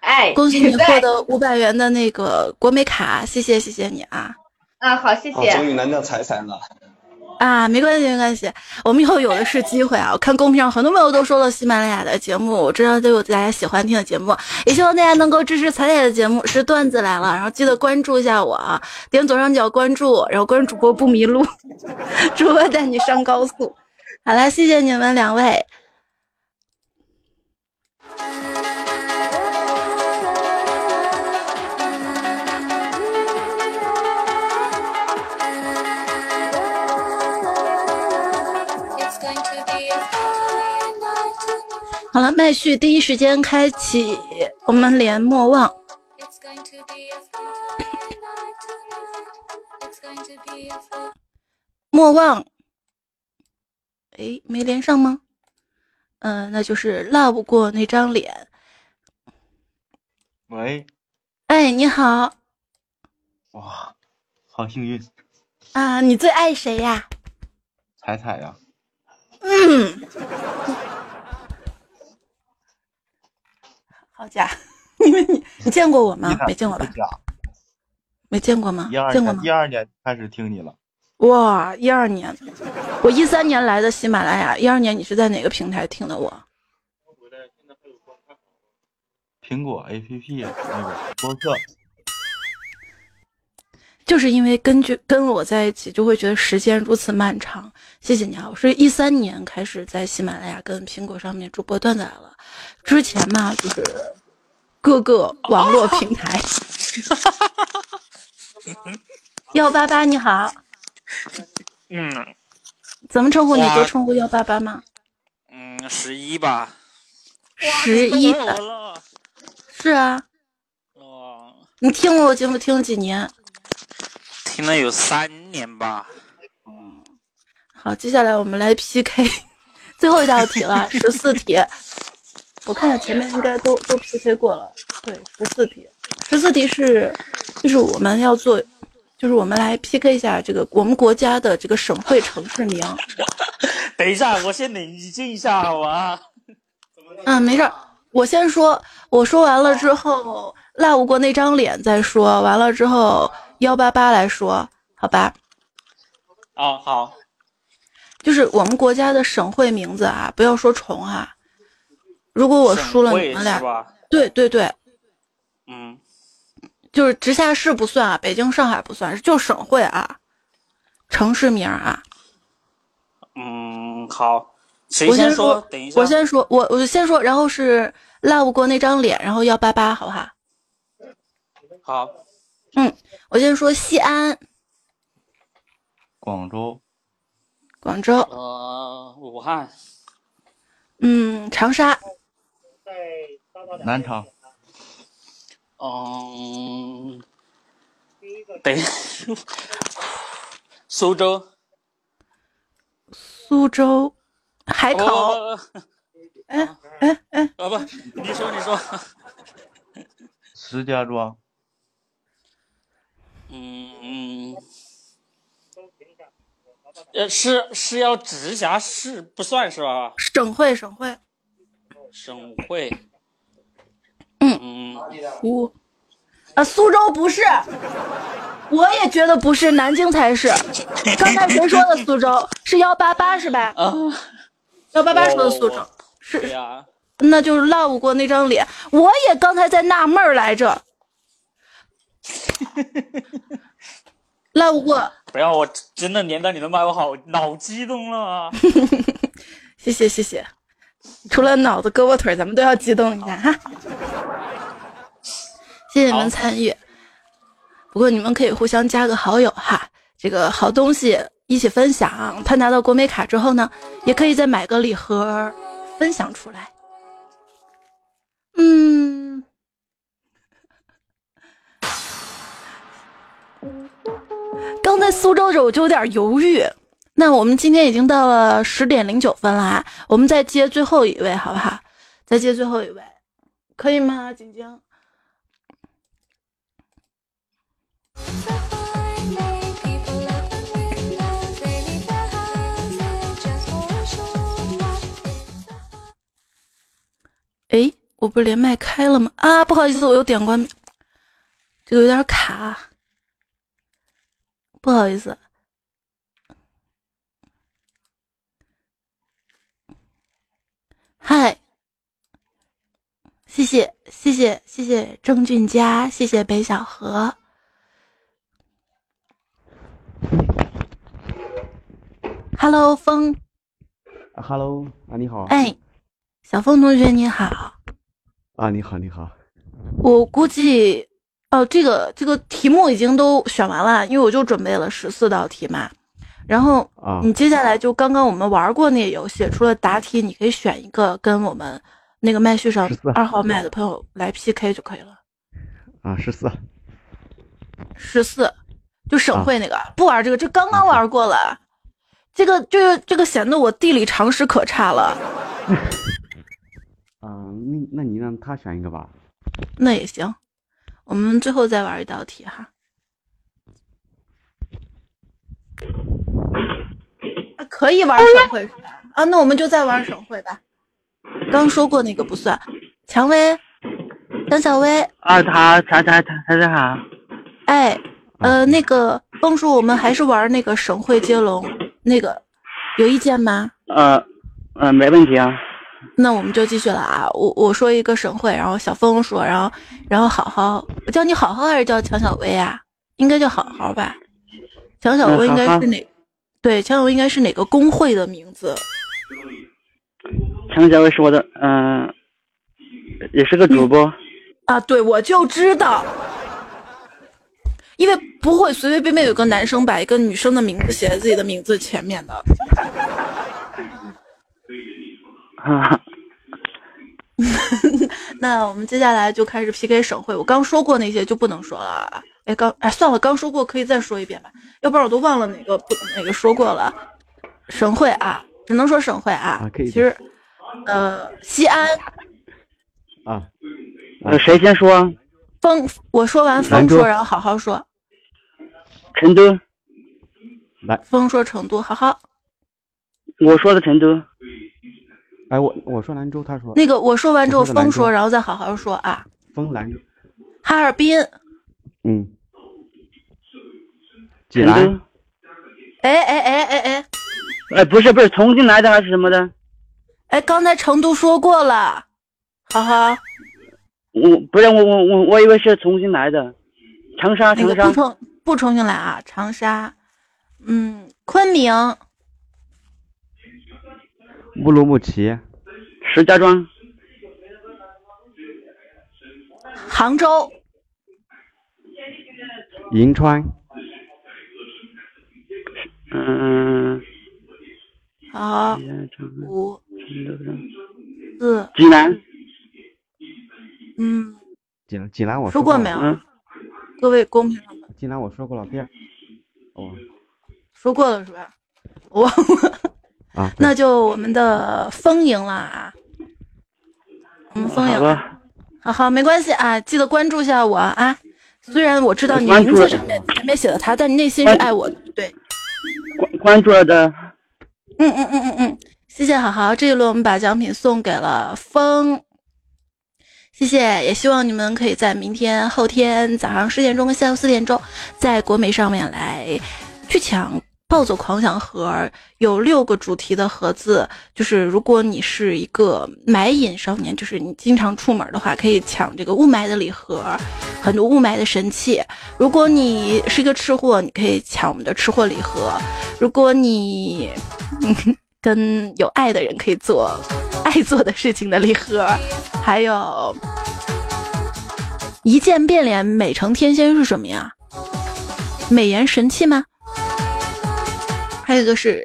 哎，恭喜你获得五百元的那个国美卡，谢谢谢谢你啊。啊，好，谢谢。终于拿到彩彩了。啊，没关系没关系，我们以后有的是机会啊！我看公屏上很多朋友都说了喜马拉雅的节目，我知道都有大家喜欢听的节目，也希望大家能够支持彩彩的节目，是段子来了，然后记得关注一下我啊，点左上角关注，然后关注主播不迷路，主播带你上高速。好了，谢谢你们两位。好了，麦序第一时间开启，我们连莫忘。莫忘，哎，没连上吗？嗯、那就是落不过那张脸。喂，哎，你好哇，好幸运，啊，你最爱谁呀？彩彩呀，嗯，好家，因为你你见过我吗？没见过吧？没见过吗一？二见过吗年，？一二年开始听你了，哇，一二年，我一三年来的喜马拉雅，一二年你是在哪个平台听的我？苹果 APP 那个播客，就是因为根据跟我在一起，就会觉得时间如此漫长。谢谢你啊！我是一三年开始在喜马拉雅跟苹果上面主播段子来了，之前嘛就是各个网络平台。幺八八你好，嗯怎么称呼你？哇都称呼幺八八吗？嗯，十一吧。十一的，是啊。哦，你听我节目听了几年？听了有三年吧。嗯好，接下来我们来 PK 最后一道题了，十四题。我看前面应该都都 PK 过了，对，十四题，十四题是就是我们要做，就是我们来 PK 一下这个我们国家的这个省会城市名。等一下，我先冷静一下，好吧？嗯，没事儿，我先说，我说完了之后，赖不过那张脸再说，完了之后幺八八来说，好吧？哦，好。就是我们国家的省会名字啊，不要说重啊。如果我输了，你们俩对对对，嗯，就是直辖市不算啊，北京、上海不算，就省会啊，城市名啊。嗯，好。谁我先说？等一下。我先说，我我先说，然后是 love 过那张脸，然后幺八八，好不好？好。嗯，我先说西安、广州、广州，呃，武汉、嗯，长沙、南昌、嗯，等一下，苏州、苏州、海口。哦哎哎哎，啊不，你说你说。石家庄、嗯，呃，是是要直辖市不算是吧？省会省会，省会。嗯，苏啊，苏州不是，我也觉得不是，南京才是。刚才谁说的苏州？是幺八八是吧？啊，幺八八说的苏州，是呀。那就是落不过那张脸。我也刚才在纳闷儿来着，落不过。不要，我真的连到你的麦，我好脑激动了啊！谢 谢谢谢，除了脑子、胳膊腿，咱们都要激动一下哈。谢谢你们参与，不过你们可以互相加个好友哈，这个好东西一起分享。他拿到国美卡之后呢，也可以再买个礼盒分享出来。嗯，刚在苏州的时候我就有点犹豫。那我们今天已经到了十点零九分了啊，我们再接最后一位好不好？再接最后一位，可以吗？晶晶。哎，我不是连麦开了吗？啊，不好意思，我又点关，这个有点卡，不好意思。嗨，谢谢谢谢谢谢郑俊佳，谢谢北小河。Hello，风，Hello 啊，你好。哎，小凤同学你好，啊，你好，你好。我估计哦，这个这个题目已经都选完了，因为我就准备了十四道题嘛。然后啊你接下来就刚刚我们玩过那个游戏，除了答题，你可以选一个跟我们那个麦序上14二号麦的朋友来 PK 就可以了。啊，十四。十四，就省会那个，不玩这个，这刚啊刚玩过了。这个这个这个显得我地理常识可差了。啊，那那你让他选一个吧。那也行，我们最后再玩一道题哈。啊可以玩省会是吧？啊，那我们就再玩省会吧。刚说过那个不算。蔷薇，张小薇，啊，他他他他他好，哎，呃，那个蹦叔，我们还是玩那个省会接龙，那个有意见吗？呃呃，没问题啊。那我们就继续了啊！我我说一个省会，然后小峰说，然后然后好好，我叫你好好还是叫强小薇啊？应该叫好好吧？强小薇应该是哪？对，强小薇应该是哪个工会的名字？强小薇是我的，嗯、也是个主播。啊，对，我就知道，因为不会随随便便有个男生把一个女生的名字写在自己的名字前面的。哈，那我们接下来就开始 PK 省会，我刚说过那些就不能说了。哎，刚哎算了，刚说过可以再说一遍吧，要不然我都忘了哪个不哪个说过了。省会啊，只能说省会啊。啊可以其实，呃，西安啊，呃，谁先说？风，我说完风说，然后好好说。成都，来，风说成都，好好。我说的成都。哎，我我说兰州，他说那个我说完之后，风说，然后再好好说啊。风兰州，哈尔滨，嗯，济南，哎哎哎哎哎。哎，不是不是，重庆来的还是什么的？哎，刚才成都说过了，好好，我不是我我我我以为是重庆来的，长沙长沙。那个不。重不重新来啊，长沙，嗯，昆明，乌鲁木齐，石家庄，杭州，银川，嗯，好，五四，济南，嗯，济南，济南我说过没有？嗯。各位公屏上济南我说过了，第二，哦。说过了是吧？我我，啊，那就我们的风赢了啊，我们风赢了。好，好好，没关系啊，记得关注一下我啊。虽然我知道你名字上面前面写的他，但你内心是爱我的，对。关注了的，嗯嗯嗯嗯嗯，谢谢好好，这一轮我们把奖品送给了风，谢谢，也希望你们可以在明天、后天早上十点钟跟下午四点钟，在国美上面来去抢。暴走狂想盒有六个主题的盒子，就是如果你是一个买瘾少年，就是你经常出门的话，可以抢这个雾霾的礼盒，很多雾霾的神器。如果你是一个吃货，你可以抢我们的吃货礼盒。如果你跟有爱的人可以做爱做的事情的礼盒，还有一键变脸美成天仙是什么呀？美颜神器吗？还有一个是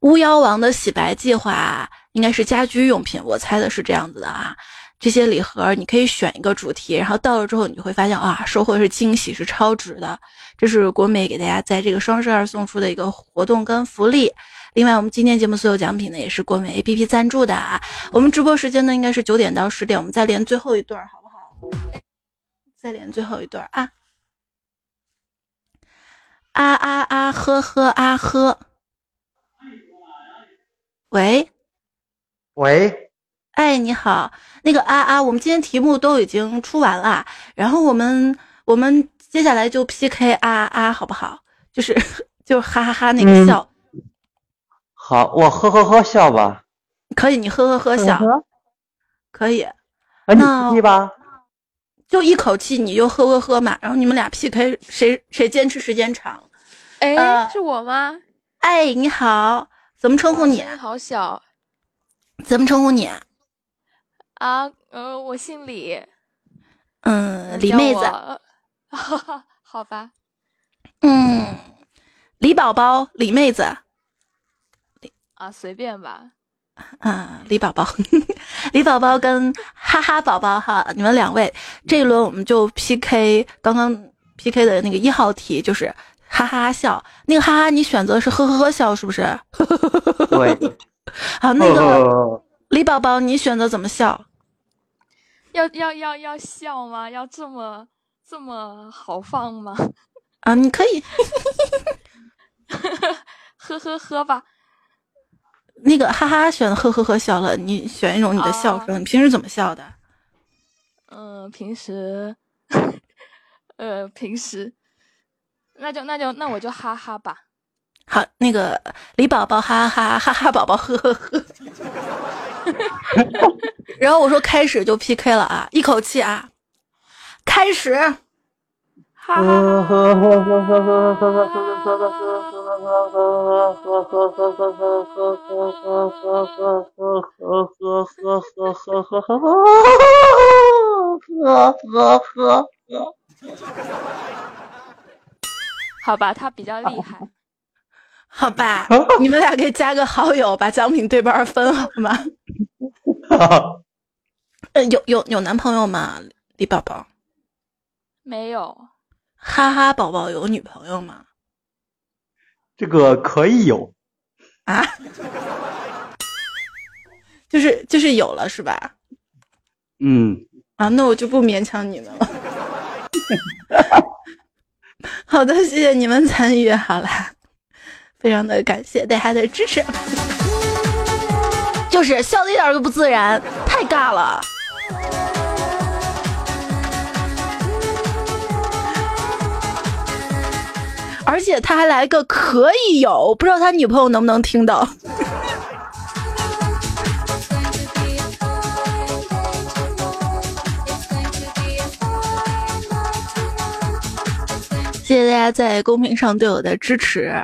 巫妖王的洗白计划，应该是家居用品，我猜的是这样子的啊。这些礼盒你可以选一个主题，然后到了之后你就会发现啊，收获是惊喜，是超值的。这是国美给大家在这个双十二送出的一个活动跟福利。另外，我们今天节目所有奖品呢也是国美 APP 赞助的啊。我们直播时间呢应该是九点到十点，我们再连最后一对儿好不好？再连最后一对儿啊！啊啊啊！呵呵啊呵。喂，喂，哎，你好，那个啊啊，我们今天题目都已经出完了，然后我们我们接下来就 PK 啊啊，好不好？就是 就是哈哈哈那个笑，好，我呵呵呵笑吧。可以，你呵呵呵笑，可以，啊，你那可以吧？就一口气你就喝喝喝嘛，然后你们俩 PK 谁谁坚持时间长。哎，呃是我吗？哎，你好，怎么称呼你？好小怎么称呼你？啊，呃，我姓李，嗯，李妹子，我，好吧，嗯，李宝宝，李妹子，啊，随便吧。啊，李宝宝，李宝宝跟哈哈宝宝哈，你们两位这一轮我们就 PK 刚刚 PK 的那个一号题，就是哈哈笑。那个哈哈，你选择是呵呵呵笑是不是？对。好，那个李宝宝，你选择怎么笑？要要要要笑吗？要这么这么豪放吗？啊，你可以，呵呵呵吧。那个哈哈选呵呵呵笑了，你选一种你的笑声。你平时怎么笑的？嗯，平时，呃，平时，那就那就那我就哈哈吧。好，那个李宝宝哈哈哈哈宝宝呵呵呵。然后我说开始就 PK 了啊，一口气啊，开始。哈哈哈好吧，他比较厉害。好吧，你们俩可以加个好友，把奖品对半分好吗？有有有男朋友吗，李宝宝？没有。哈哈，宝宝有女朋友吗？这个可以有啊，就是就是有了是吧？嗯啊，那我就不勉强你们了。好的，谢谢你们参与，好啦，非常的感谢大家的支持。就是笑的一点都不自然，太尬了。而且他还来个可以有，不知道他女朋友能不能听到。谢谢大家在公屏上对我的支持。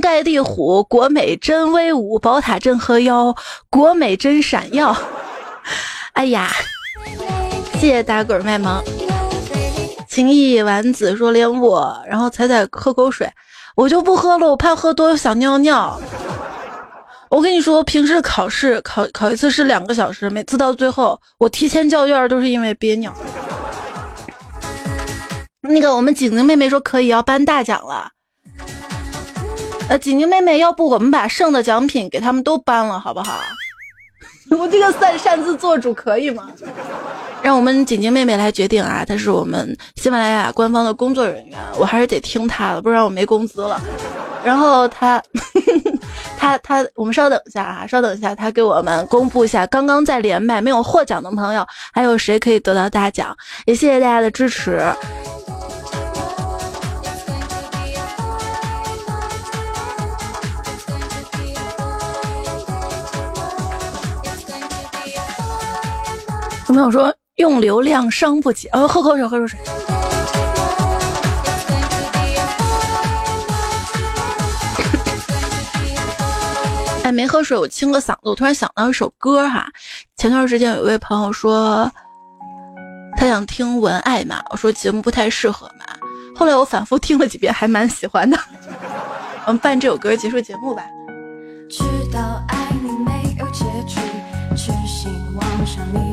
盖地虎，国美真威武；宝塔镇河妖，国美真闪耀。哎呀，谢谢打滚卖萌。情意丸子说连我，然后彩彩喝口水，我就不喝了，我怕喝多想尿尿。我跟你说，平时考试考考一次是两个小时，每次到最后我提前交卷都是因为憋尿。那个我们景景妹妹说可以要颁大奖了。呃，锦锦妹妹，要不我们把剩的奖品给他们都搬了，好不好？我这个算擅自做主可以吗？让我们锦锦妹妹来决定啊！她是我们喜马拉雅官方的工作人员，我还是得听她的，不然我没工资了。然后她，她，她，我们稍等一下啊，稍等一下，她给我们公布一下刚刚在连麦没有获奖的朋友，还有谁可以得到大奖？也谢谢大家的支持。朋友说用流量伤不起？哦，喝口水，喝口水。哎，没喝水，我清个嗓子。我突然想到一首歌哈，前段时间有一位朋友说他想听文爱嘛，我说节目不太适合嘛。后来我反复听了几遍，还蛮喜欢的。我们伴这首歌结束节目吧。知道爱你没有结局，痴心妄想你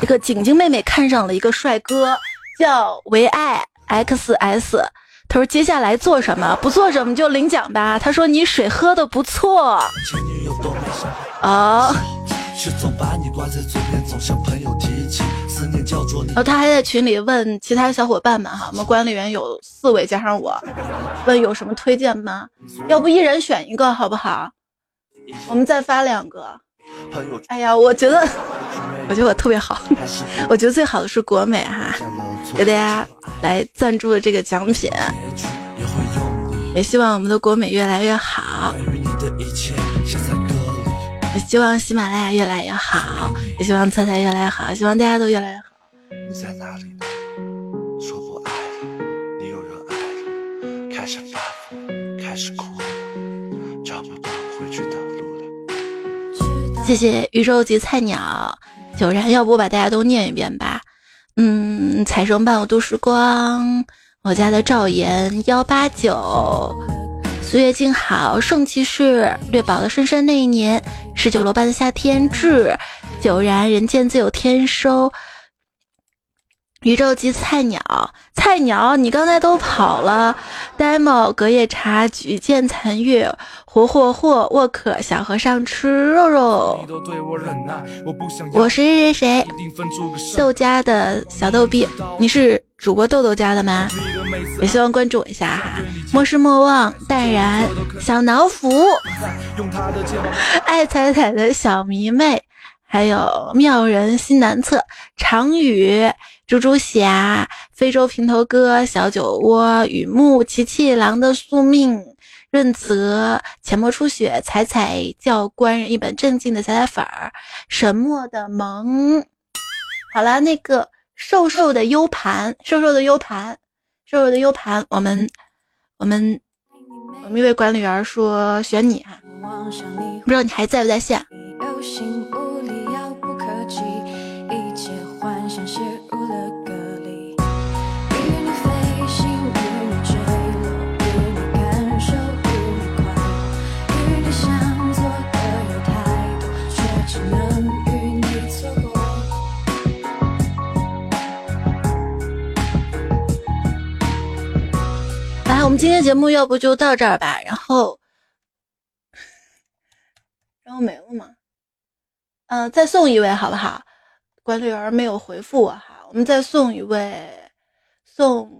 这个景景妹妹看上了一个帅哥，叫唯爱 XS。他说：“接下来做什么？不做什么就领奖吧。”他说：“你水喝的不错。”哦。然后他还在群里问其他小伙伴们哈，我们管理员有四位加上我，问有什么推荐吗？要不一人选一个好不好？我们再发两个。哎呀，我觉得，我觉得我特别好，我觉得最好的是国美哈，给大家来赞助的这个奖品，也希望我们的国美越来越好，也希望喜马拉雅越来越好，也希望菜菜越来越好，希望大家都越来越好。你在哪里呢？说不爱了，你有人爱了，开始开始哭了，找不到回去的路了。谢谢宇宙级菜鸟九然，要不我把大家都念一遍吧？嗯，财神伴我度时光，我家的赵岩幺八九，岁月静好，圣骑士，略宝的深深那一年，十九楼半的夏天，至九然，人间自有天收。宇宙级菜鸟，菜鸟，你刚才都跑了。demo 隔夜茶，举剑残月，活活活，沃克小和尚吃肉肉。我是谁谁谁，豆家的小逗逼，你是主播豆豆家的吗？也希望关注我一下哈。莫失莫忘，淡然，小脑斧，爱彩彩的小迷妹，还有妙人心南侧，常宇。猪猪侠、非洲平头哥、小酒窝、雨木、琪琪、狼的宿命、润泽、浅墨初雪、彩彩教官人、一本正经的彩彩粉儿、沈默的萌。好了，那个瘦瘦的 U 盘，瘦瘦的 U 盘，瘦瘦的 U 盘，我们我们我们一位管理员说选你哈，不知道你还在不在线。我们今天节目要不就到这儿吧，然后，然后没了吗？嗯，再送一位好不好？管理员没有回复我哈，我们再送一位，送，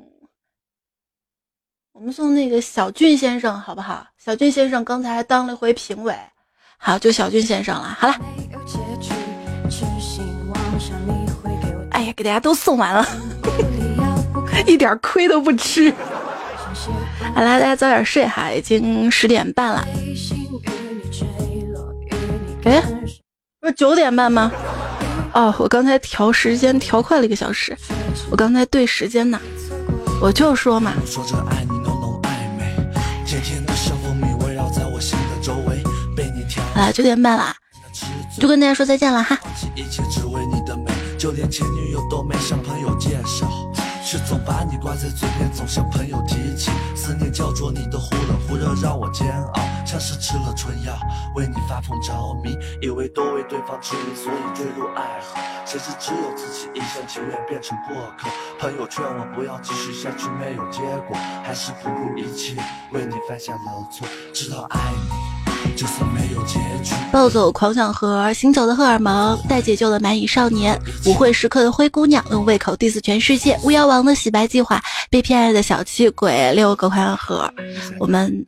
我们送那个小俊先生好不好？小俊先生刚才还当了回评委，好，就小俊先生了。好了，哎呀，给大家都送完了，一点亏都不吃。好啦，大家早点睡哈，已经十点半了。哎，不是九点半吗？哦，我刚才调时间调快了一个小时，我刚才对时间呢，我就说嘛。好啦，九点半了，就跟大家说再见了哈。却总把你挂在嘴边，总向朋友提起。思念焦灼你的忽冷忽热，让我煎熬，像是吃了春药，为你发疯着迷，以为都为对方痴迷，所以坠入爱河。谁知只有自己一厢情愿变成过客。朋友劝我不要继续下去，没有结果，还是不顾一切为你犯下了错，直到爱你。暴走狂想盒，行走的荷尔蒙，待解救的蚂蚁少年，舞会时刻的灰姑娘，用胃口 diss 全世界，巫妖王的洗白计划，被偏爱的小气鬼，六个狂想盒。我们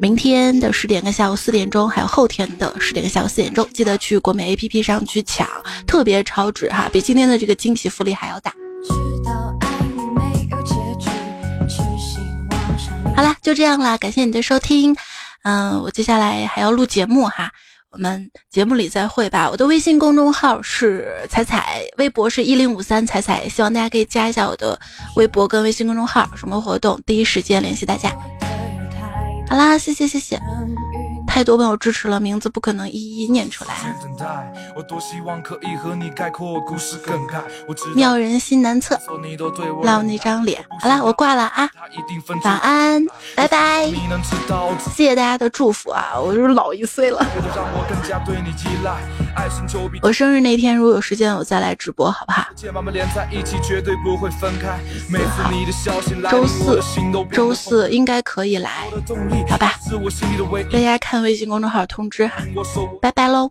明天的十点跟下午四点钟，还有后天的十点跟下午四点钟，记得去国美 A P P 上去抢，特别超值哈，比今天的这个惊喜福利还要大。好啦，就这样啦，感谢你的收听。嗯，我接下来还要录节目哈，我们节目里再会吧。我的微信公众号是彩彩，微博是一零五三彩彩，希望大家可以加一下我的微博跟微信公众号，什么活动第一时间联系大家。好啦，谢谢谢谢。太多朋友支持了，名字不可能一一念出来。妙人心难测，老那张脸。好了，我挂了啊，晚安，拜拜。谢谢大家的祝福啊，我就是老一岁了。我生日那天如果有时间，我再来直播，好不好？周四，周四应该可以来，好吧？大家看。微信公众号通知哈，拜拜喽。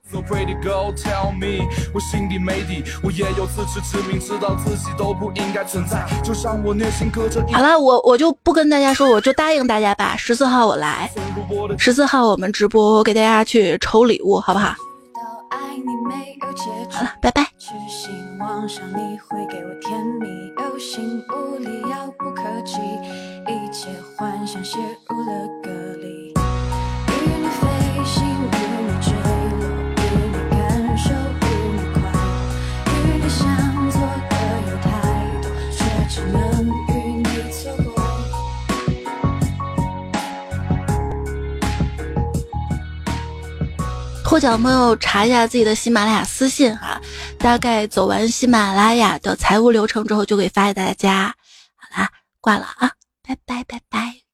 好了，我我就不跟大家说，我就答应大家吧。十四号我来，十四号我们直播，我给大家去抽礼物，好不好？好了，拜拜。痴心妄想你会给我甜蜜，有心无力，遥不可及，一切幻想写入了歌里。获奖朋友查一下自己的喜马拉雅私信哈，大概走完喜马拉雅的财务流程之后，就给发给大家。好啦，挂了啊，拜拜拜拜。